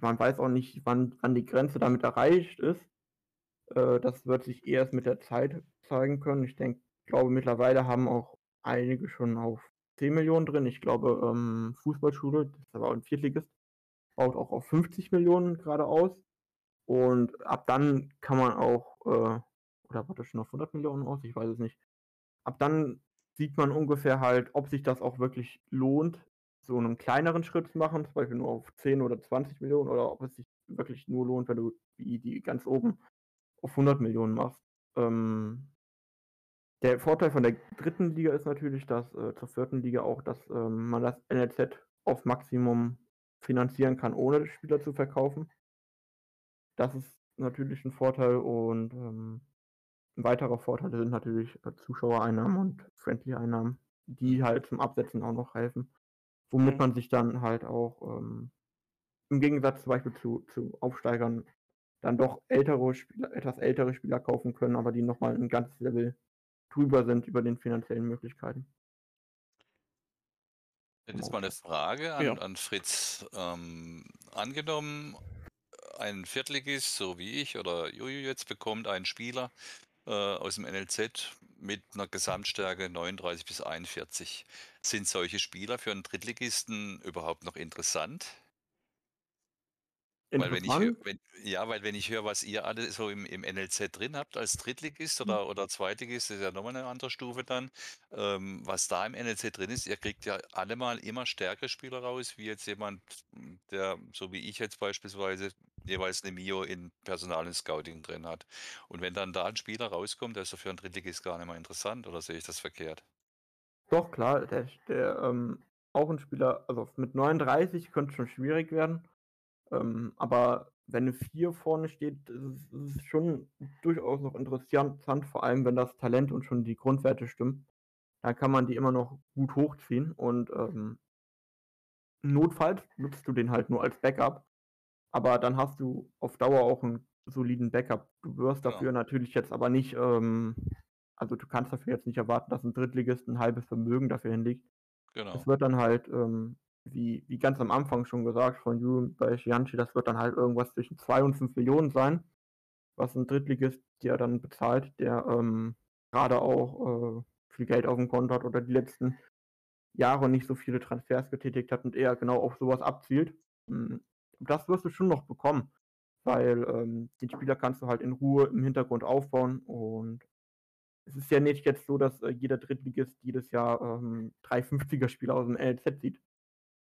man weiß auch nicht, wann, wann die Grenze damit erreicht ist. Äh, das wird sich erst mit der Zeit zeigen können. Ich denke, glaube, mittlerweile haben auch einige schon auf 10 Millionen drin. Ich glaube, ähm, Fußballschule, das ist aber ein Viertligist, baut auch auf 50 Millionen gerade aus. Und ab dann kann man auch, äh, oder baut das schon auf 100 Millionen aus? Ich weiß es nicht. Ab dann sieht man ungefähr halt, ob sich das auch wirklich lohnt, so einen kleineren Schritt zu machen, zum Beispiel nur auf 10 oder 20 Millionen, oder ob es sich wirklich nur lohnt, wenn du wie die ganz oben auf 100 Millionen machst. Ähm, der Vorteil von der dritten Liga ist natürlich, dass äh, zur vierten Liga auch, dass ähm, man das NLZ auf Maximum finanzieren kann, ohne Spieler zu verkaufen. Das ist natürlich ein Vorteil und ähm, ein weiterer Vorteil sind natürlich äh, Zuschauereinnahmen und Friendly-Einnahmen, die halt zum Absetzen auch noch helfen. Womit Mhm. man sich dann halt auch ähm, im Gegensatz zum Beispiel zu, zu Aufsteigern dann doch ältere Spieler, etwas ältere Spieler kaufen können, aber die nochmal ein ganzes Level drüber sind über den finanziellen Möglichkeiten. Jetzt mal eine Frage an, Ja. an Fritz. Ähm, angenommen, ein Viertligist, so wie ich oder Juju jetzt, bekommt einen Spieler äh, aus dem NLZ mit einer Gesamtstärke 39 bis 41. Sind solche Spieler für einen Drittligisten überhaupt noch interessant? Weil wenn ich wenn, ja, weil wenn ich höre, was ihr alle so im, im NLZ drin habt als Drittligist Hm. oder, oder Zweitligist, das ist ja nochmal eine andere Stufe dann, ähm, was da im NLZ drin ist, ihr kriegt ja allemal immer stärkere Spieler raus, wie jetzt jemand, der, so wie ich jetzt beispielsweise, jeweils eine Mio in Personal und Scouting drin hat. Und wenn dann da ein Spieler rauskommt, der ist doch für einen Drittligist gar nicht mehr interessant, oder sehe ich das verkehrt? Doch, klar, der, der ähm, auch ein Spieler, also mit 39 könnte schon schwierig werden. Ähm, aber wenn eine 4 vorne steht, ist es, schon durchaus noch interessant, vor allem wenn das Talent und schon die Grundwerte stimmen. Dann kann man die immer noch gut hochziehen und ähm, notfalls nutzt du den halt nur als Backup. Aber dann hast du auf Dauer auch einen soliden Backup. Du wirst Genau. dafür natürlich jetzt aber nicht, ähm, also du kannst dafür jetzt nicht erwarten, dass ein Drittligist ein halbes Vermögen dafür hinlegt. Genau. Es wird dann halt, ähm, wie, wie ganz am Anfang schon gesagt von Julian bei Gianchi, das wird dann halt irgendwas zwischen 2 und 5 Millionen sein, was ein Drittligist dir dann bezahlt, der ähm, gerade auch äh, viel Geld auf dem Konto hat oder die letzten Jahre nicht so viele Transfers getätigt hat und eher genau auf sowas abzielt. Das wirst du schon noch bekommen, weil ähm, den Spieler kannst du halt in Ruhe im Hintergrund aufbauen und es ist ja nicht jetzt so, dass äh, jeder Drittligist jedes Jahr ähm, 350er Spieler aus dem NLZ sieht.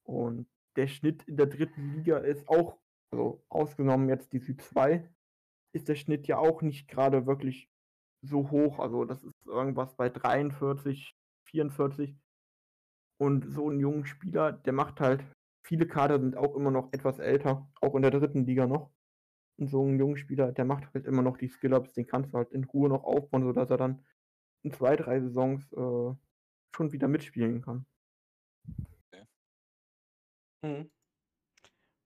Und der Schnitt in der dritten Liga ist auch, also ausgenommen jetzt die Süd 2, ist der Schnitt ja auch nicht gerade wirklich so hoch. Also das ist irgendwas bei 43, 44. Und so einen jungen Spieler, der macht halt, viele Kader sind auch immer noch etwas älter, auch in der dritten Liga noch. Und so einen jungen Spieler, der macht halt immer noch die Skill-Ups, den kannst du halt in Ruhe noch aufbauen, sodass er dann in zwei, drei Saisons äh, schon wieder mitspielen kann. Mhm.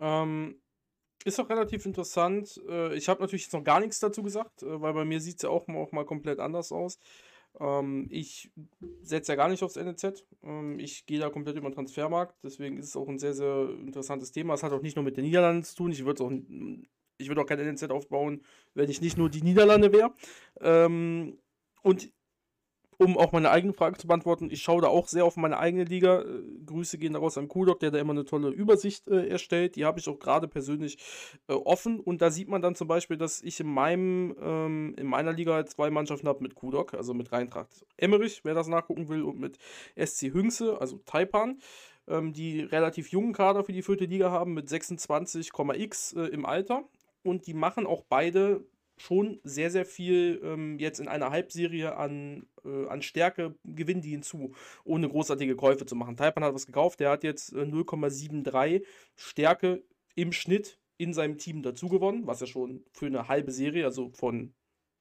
Ähm, ist auch relativ interessant. Äh, ich habe natürlich jetzt noch gar nichts dazu gesagt, äh, weil bei mir sieht es ja auch auch mal komplett anders aus. Ähm, ich setze ja gar nicht aufs NLZ. Ähm, ich gehe da komplett über den Transfermarkt. Deswegen ist es auch ein sehr, sehr interessantes Thema. Es hat auch nicht nur mit den Niederlanden zu tun. Ich würde auch, ich würde auch kein NLZ aufbauen, wenn ich nicht nur die Niederlande wäre. Ähm, und um auch meine eigene Frage zu beantworten, ich schaue da auch sehr auf meine eigene Liga. Äh, Grüße gehen daraus an Kudok, der da immer eine tolle Übersicht äh, erstellt. Die habe ich auch gerade persönlich äh, offen. Und da sieht man dann zum Beispiel, dass ich in meinem, ähm, in meiner Liga halt zwei Mannschaften habe mit Kudok, also mit Reintracht Emmerich, wer das nachgucken will, und mit SC Hünxe, also Taipan, ähm, die relativ jungen Kader für die vierte Liga haben mit 26,x äh, im Alter. Und die machen auch beide schon sehr, sehr viel ähm, jetzt in einer Halbserie an, äh, an Stärke gewinnen die hinzu, ohne großartige Käufe zu machen. Taipan hat was gekauft, der hat jetzt äh, 0,73 Stärke im Schnitt in seinem Team dazu gewonnen, was ja schon für eine halbe Serie, also von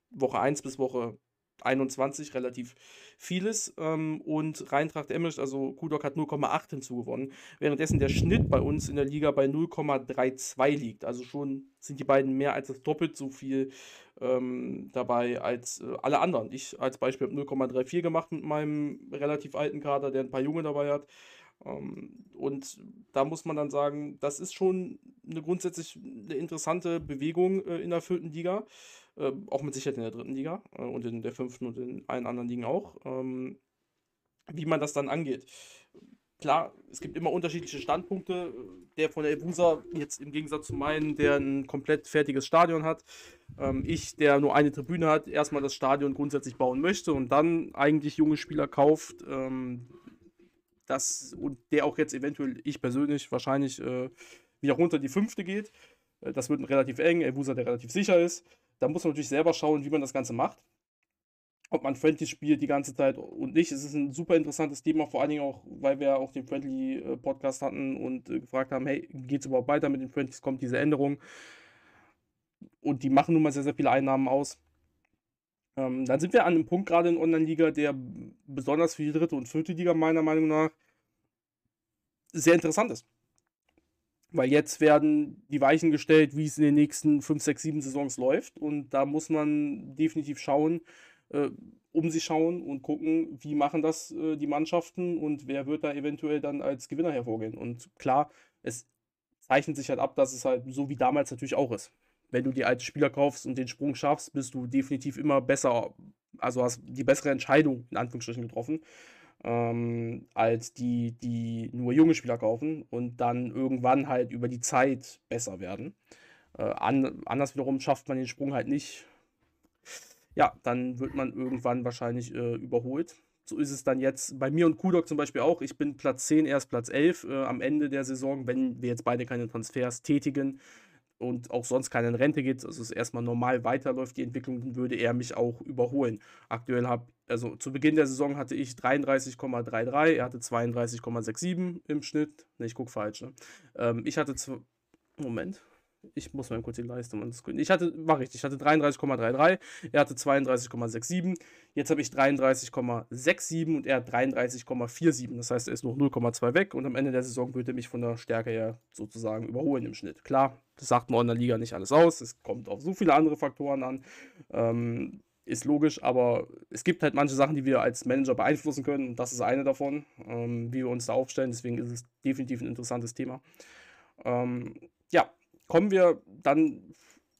Woche 1 bis Woche 21 relativ vieles. Ähm, und Reintracht Emmerich, also Kudok hat 0,8 hinzugewonnen, währenddessen der Schnitt bei uns in der Liga bei 0,32 liegt. Also schon sind die beiden mehr als das doppelt so viel ähm, dabei als äh, alle anderen. Ich als Beispiel habe 0,34 gemacht mit meinem relativ alten Kader, der ein paar Junge dabei hat. Ähm, und da muss man dann sagen, das ist schon eine grundsätzlich eine interessante Bewegung äh, in der vierten Liga. Äh, auch mit Sicherheit in der dritten Liga äh, und in der fünften und in allen anderen Ligen auch. Ähm, wie man das dann angeht. Klar, es gibt immer unterschiedliche Standpunkte. Der von der Ebusa, jetzt im Gegensatz zu meinen, der ein komplett fertiges Stadion hat. Ähm, ich, der nur eine Tribüne hat, erstmal das Stadion grundsätzlich bauen möchte und dann eigentlich junge Spieler kauft. Ähm, das, und der auch jetzt eventuell, ich persönlich, wahrscheinlich äh, wieder runter die fünfte geht. Äh, das wird relativ eng. Ebusa, der relativ sicher ist. Da muss man natürlich selber schauen, wie man das Ganze macht ob man Friendly spielt die ganze Zeit und nicht. Es ist ein super interessantes Thema, vor allen Dingen auch, weil wir auch den Friendly-Podcast hatten und äh, gefragt haben, hey, geht es überhaupt weiter mit den Friendlies? Kommt diese Änderung? Und die machen nun mal sehr, sehr viele Einnahmen aus. Ähm, dann sind wir an einem Punkt gerade in Online-Liga, der besonders für die dritte und vierte Liga meiner Meinung nach sehr interessant ist. Weil jetzt werden die Weichen gestellt, wie es in den nächsten 5, 6, 7 Saisons läuft. Und da muss man definitiv schauen, äh, um sich schauen und gucken, wie machen das äh, die Mannschaften und wer wird da eventuell dann als Gewinner hervorgehen. Und klar, es zeichnet sich halt ab, dass es halt so wie damals natürlich auch ist. Wenn du die alte Spieler kaufst und den Sprung schaffst, bist du definitiv immer besser, also hast die bessere Entscheidung in Anführungsstrichen getroffen, ähm, als die, die nur junge Spieler kaufen und dann irgendwann halt über die Zeit besser werden. Äh, an, anders wiederum schafft man den Sprung halt nicht. Ja, dann wird man irgendwann wahrscheinlich äh, überholt. So ist es dann jetzt bei mir und Kudok zum Beispiel auch. Ich bin Platz 10, erst Platz 11 äh, am Ende der Saison, wenn wir jetzt beide keine Transfers tätigen und auch sonst keiner in Rente geht, also es erstmal normal weiterläuft, die Entwicklung, dann würde er mich auch überholen. Aktuell habe, also zu Beginn der Saison hatte ich 33,33, er hatte 32,67 im Schnitt. Ne, ich gucke falsch. Ne? Ähm, ich hatte, Moment, ich muss mal kurz die Leiste mal Ich hatte, war richtig, ich hatte 33,33, er hatte 32,67. Jetzt habe ich 33,67 und er hat 33,47. Das heißt, er ist noch 0,2 weg und am Ende der Saison würde er mich von der Stärke her sozusagen überholen im Schnitt. Klar, das sagt man in der Liga nicht alles aus. Es kommt auf so viele andere Faktoren an. Ähm, ist logisch, aber es gibt halt manche Sachen, die wir als Manager beeinflussen können das ist eine davon, ähm, wie wir uns da aufstellen. Deswegen ist es definitiv ein interessantes Thema. Ähm, ja, kommen wir dann,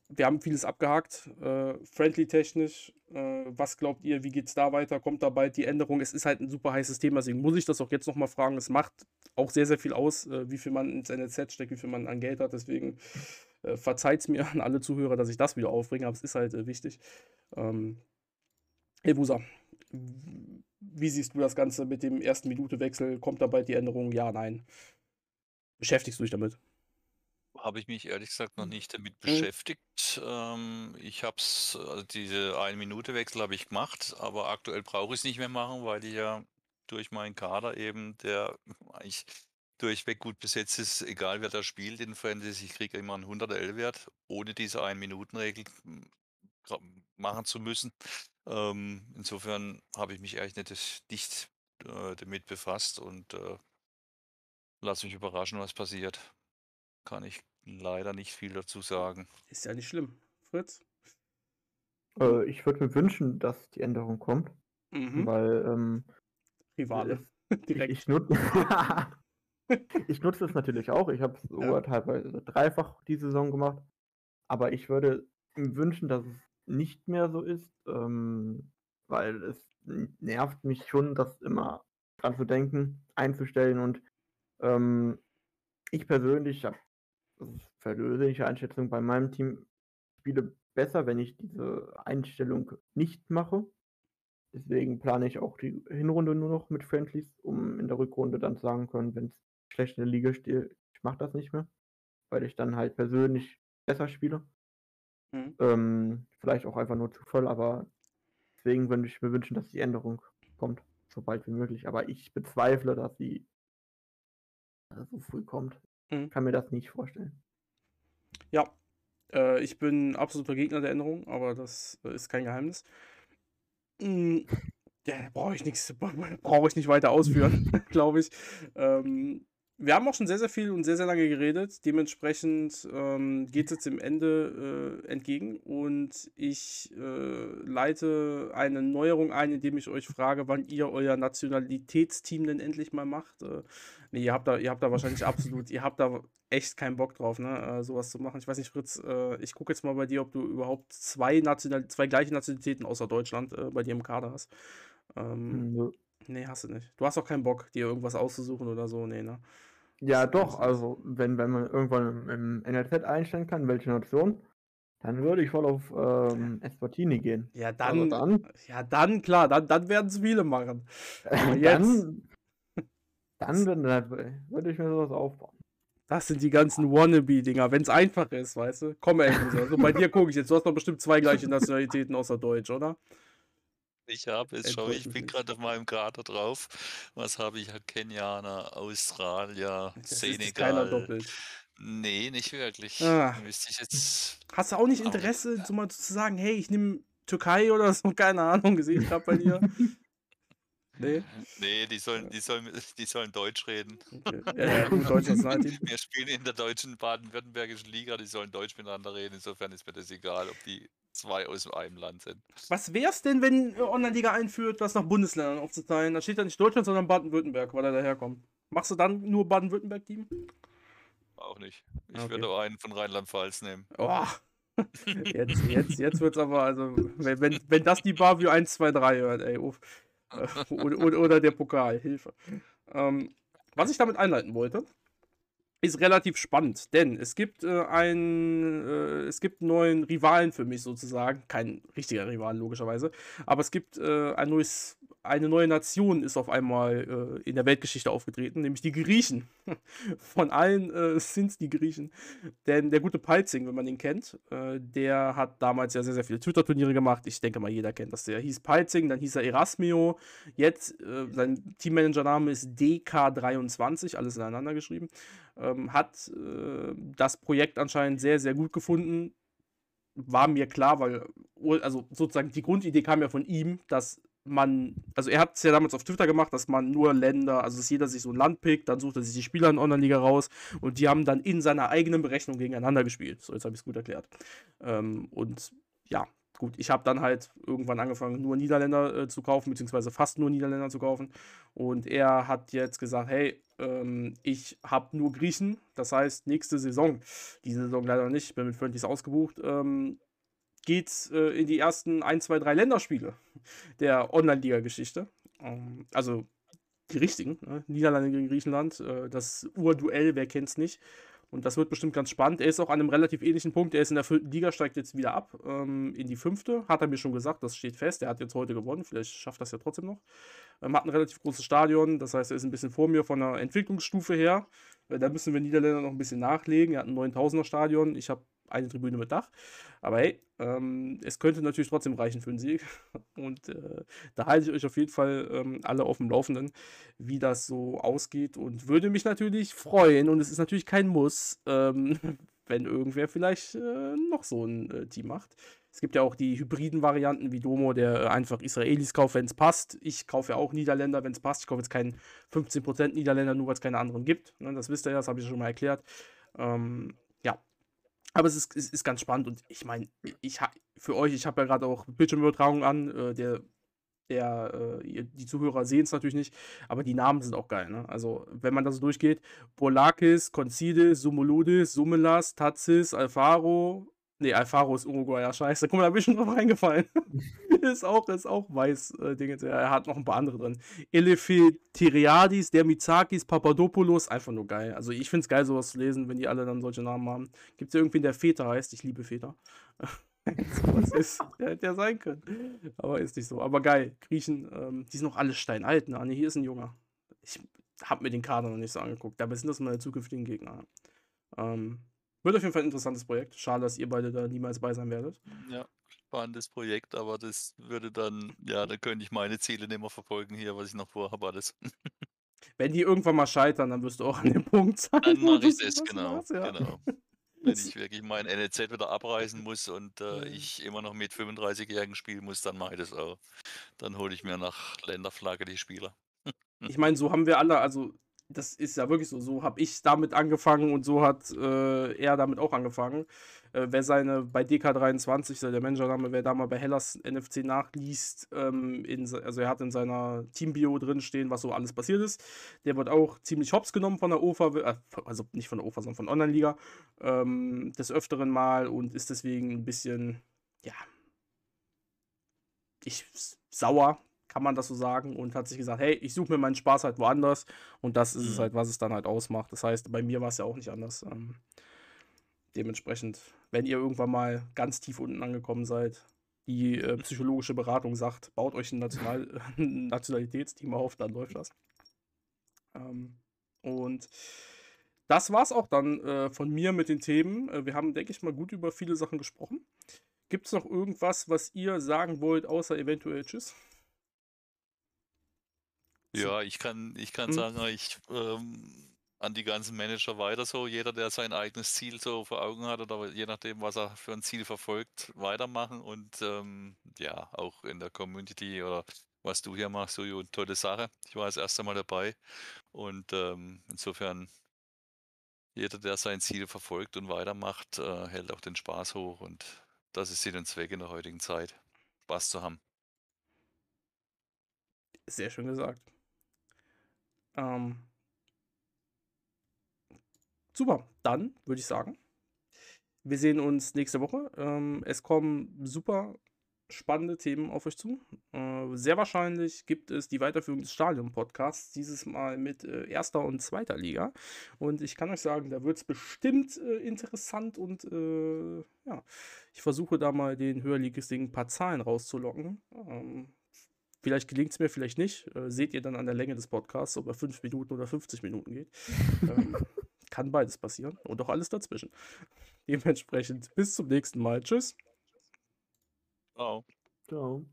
wir haben vieles abgehakt, äh, friendly-technisch. Äh, was glaubt ihr, wie geht es da weiter? Kommt da bald die Änderung? Es ist halt ein super heißes Thema, deswegen muss ich das auch jetzt nochmal fragen. Es macht auch sehr, sehr viel aus, äh, wie viel man ins NLZ steckt, wie viel man an Geld hat. Deswegen äh, verzeiht es mir an alle Zuhörer, dass ich das wieder aufbringe, aber es ist halt äh, wichtig. Ähm, Elbusa, wie siehst du das Ganze mit dem ersten Minute-Wechsel? Kommt da bald die Änderung? Ja, nein. Beschäftigst du dich damit? habe ich mich ehrlich gesagt noch nicht damit Mhm. beschäftigt. Ähm, ich habe es, also diese Ein-Minute-Wechsel habe ich gemacht, aber aktuell brauche ich es nicht mehr machen, weil ich ja durch meinen Kader eben, der eigentlich durchweg gut besetzt ist, egal wer da spielt in Fantasy, ich kriege immer einen 100er L-Wert, ohne diese Ein-Minuten-Regel hm, machen zu müssen. Ähm, insofern habe ich mich eigentlich nicht, nicht äh, damit befasst und äh, lasse mich überraschen, was passiert. Kann ich leider nicht viel dazu sagen. Ist ja nicht schlimm. Fritz? Äh, ich würde mir wünschen, dass die Änderung kommt. Mhm. Weil, ähm, Rivale. Direkt. Ich, ich, nut ich nutze es natürlich auch. Ich habe es ja. teilweise dreifach die Saison gemacht. Aber ich würde wünschen, dass es nicht mehr so ist, ähm, weil es nervt mich schon, das immer dran zu denken, einzustellen. Und ähm, ich persönlich habe das ist persönliche Einschätzung bei meinem Team, spiele besser, wenn ich diese Einstellung nicht mache. Deswegen plane ich auch die Hinrunde nur noch mit Friendlies, um in der Rückrunde dann sagen können, wenn es schlecht in der Liga steht, ich mache das nicht mehr, weil ich dann halt persönlich besser spiele. Mhm. Ähm, vielleicht auch einfach nur Zufall, aber deswegen würde ich mir wünschen, dass die Änderung kommt, so bald wie möglich. Aber ich bezweifle, dass sie so früh kommt. Mhm. Kann mir das nicht vorstellen. Ja, äh, ich bin absoluter Gegner der Änderung, aber das äh, ist kein Geheimnis. Mhm. Ja, brauche ich nichts, brauche ich nicht weiter ausführen, glaube ich. Ähm, wir haben auch schon sehr, sehr viel und sehr, sehr lange geredet. Dementsprechend ähm, geht es jetzt dem Ende äh, entgegen und ich äh, leite eine Neuerung ein, indem ich euch frage, wann ihr euer Nationalitätsteam denn endlich mal macht. Äh, nee, ihr habt da, ihr habt da wahrscheinlich absolut, ihr habt da echt keinen Bock drauf, ne, äh, sowas zu machen. Ich weiß nicht, Fritz, äh, ich gucke jetzt mal bei dir, ob du überhaupt zwei, National zwei gleiche Nationalitäten außer Deutschland äh, bei dir im Kader hast. Ähm, mhm. Nee, hast du nicht. Du hast auch keinen Bock, dir irgendwas auszusuchen oder so, nee, ne? Ja, doch, also wenn, wenn man irgendwann im NLZ einstellen kann, welche Nation, dann würde ich voll auf ähm, Espartini gehen. Ja, dann, dann, ja, dann klar, dann, dann werden es viele machen. Aber jetzt. dann, dann, dann würde ich mir sowas aufbauen. Das sind die ganzen Wannabe-Dinger, wenn es einfach ist, weißt du? Komm, ey, also bei dir gucke ich jetzt. Du hast doch bestimmt zwei gleiche Nationalitäten außer Deutsch, oder? Ich habe es, schau, ich bin gerade auf meinem Kader drauf. Was habe ich? Kenianer, Australier, das Senegal. doppelt. Nee, nicht wirklich. Ah. Müsste ich jetzt. Hast du auch nicht Interesse, so mal zu sagen, hey, ich nehme Türkei oder so? Keine Ahnung, gesehen ich gerade bei dir. Nee? Nee, die sollen, die sollen, die sollen Deutsch reden. Okay. Ja, ja, Deutsch Wir spielen in der deutschen baden-württembergischen Liga, die sollen Deutsch miteinander reden. Insofern ist mir das egal, ob die zwei aus einem Land sind. Was wär's denn, wenn Online-Liga einführt, das nach Bundesländern aufzuteilen? Da steht da nicht Deutschland, sondern Baden-Württemberg, weil er daherkommt. Machst du dann nur Baden-Württemberg-Team? Auch nicht. Ich Okay. würde einen von Rheinland-Pfalz nehmen. Oh. Jetzt, jetzt, jetzt wird's aber, also, wenn, wenn, wenn das die Bavio 1, 2, 3 hört, ey, uff. Äh, oder, oder, oder der Pokal, Hilfe. Ähm, was ich damit einleiten wollte, ist relativ spannend, denn es gibt äh, einen, äh, es gibt neuen Rivalen für mich sozusagen, kein richtiger Rival logischerweise, aber es gibt äh, ein neues, eine neue Nation ist auf einmal äh, in der Weltgeschichte aufgetreten, nämlich die Griechen. Von allen äh, sind es die Griechen, denn der gute Palzing, wenn man ihn kennt, äh, der hat damals ja sehr, sehr viele Twitter-Turniere gemacht. Ich denke mal, jeder kennt das. Der hieß Palzing, dann hieß er Erasmio. Jetzt, äh, sein Teammanager-Name ist DK23, alles ineinander geschrieben. Ähm, hat äh, das Projekt anscheinend sehr, sehr gut gefunden. War mir klar, weil, also sozusagen die Grundidee kam ja von ihm, dass man, also er hat es ja damals auf Twitter gemacht, dass man nur Länder, also dass jeder sich so ein Land pickt, dann sucht er sich die Spieler in Online-Liga raus und die haben dann in seiner eigenen Berechnung gegeneinander gespielt. So, jetzt habe ich es gut erklärt. Ähm, und ja, gut, ich habe dann halt irgendwann angefangen, nur Niederländer äh, zu kaufen, beziehungsweise fast nur Niederländer zu kaufen. Und er hat jetzt gesagt, hey, ähm, ich habe nur Griechen, das heißt, nächste Saison, diese Saison leider nicht, ich bin mit Friendlies ausgebucht, ähm, geht's äh, in die ersten 1, 2, 3 Länderspiele der Online-Liga-Geschichte. Ähm, also die richtigen, ne? Niederlande gegen Griechenland, äh, das Urduell, wer kennt's nicht. Und das wird bestimmt ganz spannend. Er ist auch an einem relativ ähnlichen Punkt. Er ist in der vierten Liga, steigt jetzt wieder ab ähm, in die fünfte. Hat er mir schon gesagt, das steht fest. Er hat jetzt heute gewonnen. Vielleicht schafft das ja trotzdem noch. Ähm, hat ein relativ großes Stadion. Das heißt, er ist ein bisschen vor mir von der Entwicklungsstufe her. Äh, da müssen wir Niederländer noch ein bisschen nachlegen. Er hat ein 9000er Stadion. Ich habe eine Tribüne mit Dach. Aber hey, ähm, es könnte natürlich trotzdem reichen für einen Sieg. Und äh, da halte ich euch auf jeden Fall ähm, alle auf dem Laufenden, wie das so ausgeht. Und würde mich natürlich freuen, und es ist natürlich kein Muss, ähm, wenn irgendwer vielleicht äh, noch so ein äh, Team macht. Es gibt ja auch die hybriden Varianten wie Domo, der äh, einfach Israelis kauft, wenn es passt. Ich kaufe ja auch Niederländer, wenn es passt. Ich kaufe jetzt keinen 15% Niederländer, nur weil es keine anderen gibt. Ne, das wisst ihr ja, das habe ich schon mal erklärt. Ähm, aber es ist, es ist ganz spannend und ich meine, ich für euch, ich habe ja gerade auch Bildschirmübertragung an, äh, der, der, äh, die Zuhörer sehen es natürlich nicht, aber die Namen sind auch geil, ne? Also, wenn man da so durchgeht, Polakis, Concidis, Sumuludis, Sumelas, Tatsis, Alfaro, nee, Alfaro ist Uruguay, ja scheiße, guck mal, da bin ich schon drauf reingefallen. ist auch, ist auch weiß, äh, er hat noch ein paar andere drin. Eleftheriadis, Dermizakis, Papadopoulos, einfach nur geil. Also ich finde es geil, sowas zu lesen, wenn die alle dann solche Namen haben. Gibt es ja irgendwen, der Väter heißt? Ich liebe Väter. sowas ist, der hätte ja sein können. Aber ist nicht so. Aber geil, Griechen, ähm, die sind noch alle steinalt, ne? Ah, nee, hier ist ein Junger. Ich habe mir den Kader noch nicht so angeguckt. Dabei sind das meine zukünftigen Gegner. Ähm, wird auf jeden Fall ein interessantes Projekt. Schade, dass ihr beide da niemals bei sein werdet. Ja, spannendes Projekt, aber das würde dann, ja, dann könnte ich meine Ziele nicht mehr verfolgen hier, was ich noch vorhabe, alles. Wenn die irgendwann mal scheitern, dann wirst du auch an dem Punkt sein. Dann mache ich das, genau, machst, ja. genau. Wenn ich wirklich mein NLZ wieder abreißen muss und äh, ich immer noch mit 35-Jährigen spielen muss, dann mache ich das auch. Dann hole ich mir nach Länderflagge die Spieler. Ich meine, so haben wir alle, also das ist ja wirklich so. So habe ich damit angefangen und so hat äh, er damit auch angefangen. Äh, wer seine bei DK23, so der Managername, wer da mal bei Hellas NFC nachliest, ähm, in, also er hat in seiner Teambio drin stehen, was so alles passiert ist. Der wird auch ziemlich hops genommen von der OFA, äh, also nicht von der OFA, sondern von Online-Liga, ähm, des Öfteren mal und ist deswegen ein bisschen, ja, ich sauer, kann man das so sagen, und hat sich gesagt, hey, ich suche mir meinen Spaß halt woanders und das ist es Mhm. halt, was es dann halt ausmacht. Das heißt, bei mir war es ja auch nicht anders. Ähm, dementsprechend, wenn ihr irgendwann mal ganz tief unten angekommen seid, die äh, psychologische Beratung sagt, baut euch ein National Nationalitätsteam auf, dann läuft das. Ähm, und das war's auch dann äh, von mir mit den Themen. Äh, wir haben, denke ich mal, gut über viele Sachen gesprochen. Gibt es noch irgendwas, was ihr sagen wollt, außer eventuell Tschüss? Ja, ich kann, ich kann Mhm. sagen, ich ähm, an die ganzen Manager weiter so, jeder, der sein eigenes Ziel so vor Augen hat oder je nachdem, was er für ein Ziel verfolgt, weitermachen und ähm, ja, auch in der Community oder was du hier machst, so eine tolle Sache. Ich war das erste Mal dabei und ähm, insofern jeder, der sein Ziel verfolgt und weitermacht, äh, hält auch den Spaß hoch und das ist Sinn und Zweck in der heutigen Zeit, Spaß zu haben. Sehr schön gesagt. Ähm, super, dann würde ich sagen, wir sehen uns nächste Woche. Ähm, es kommen super spannende Themen auf euch zu. Äh, sehr wahrscheinlich gibt es die Weiterführung des Stadion-Podcasts, dieses Mal mit äh, erster und zweiter Liga. Und ich kann euch sagen, da wird es bestimmt äh, interessant und äh, ja, ich versuche da mal den Höherligisten ein paar Zahlen rauszulocken. Ähm, Vielleicht gelingt es mir, vielleicht nicht. Äh, seht ihr dann an der Länge des Podcasts, ob er 5 Minuten oder 50 Minuten geht. ähm, kann beides passieren und auch alles dazwischen. Dementsprechend bis zum nächsten Mal. Tschüss. Ciao. Ciao.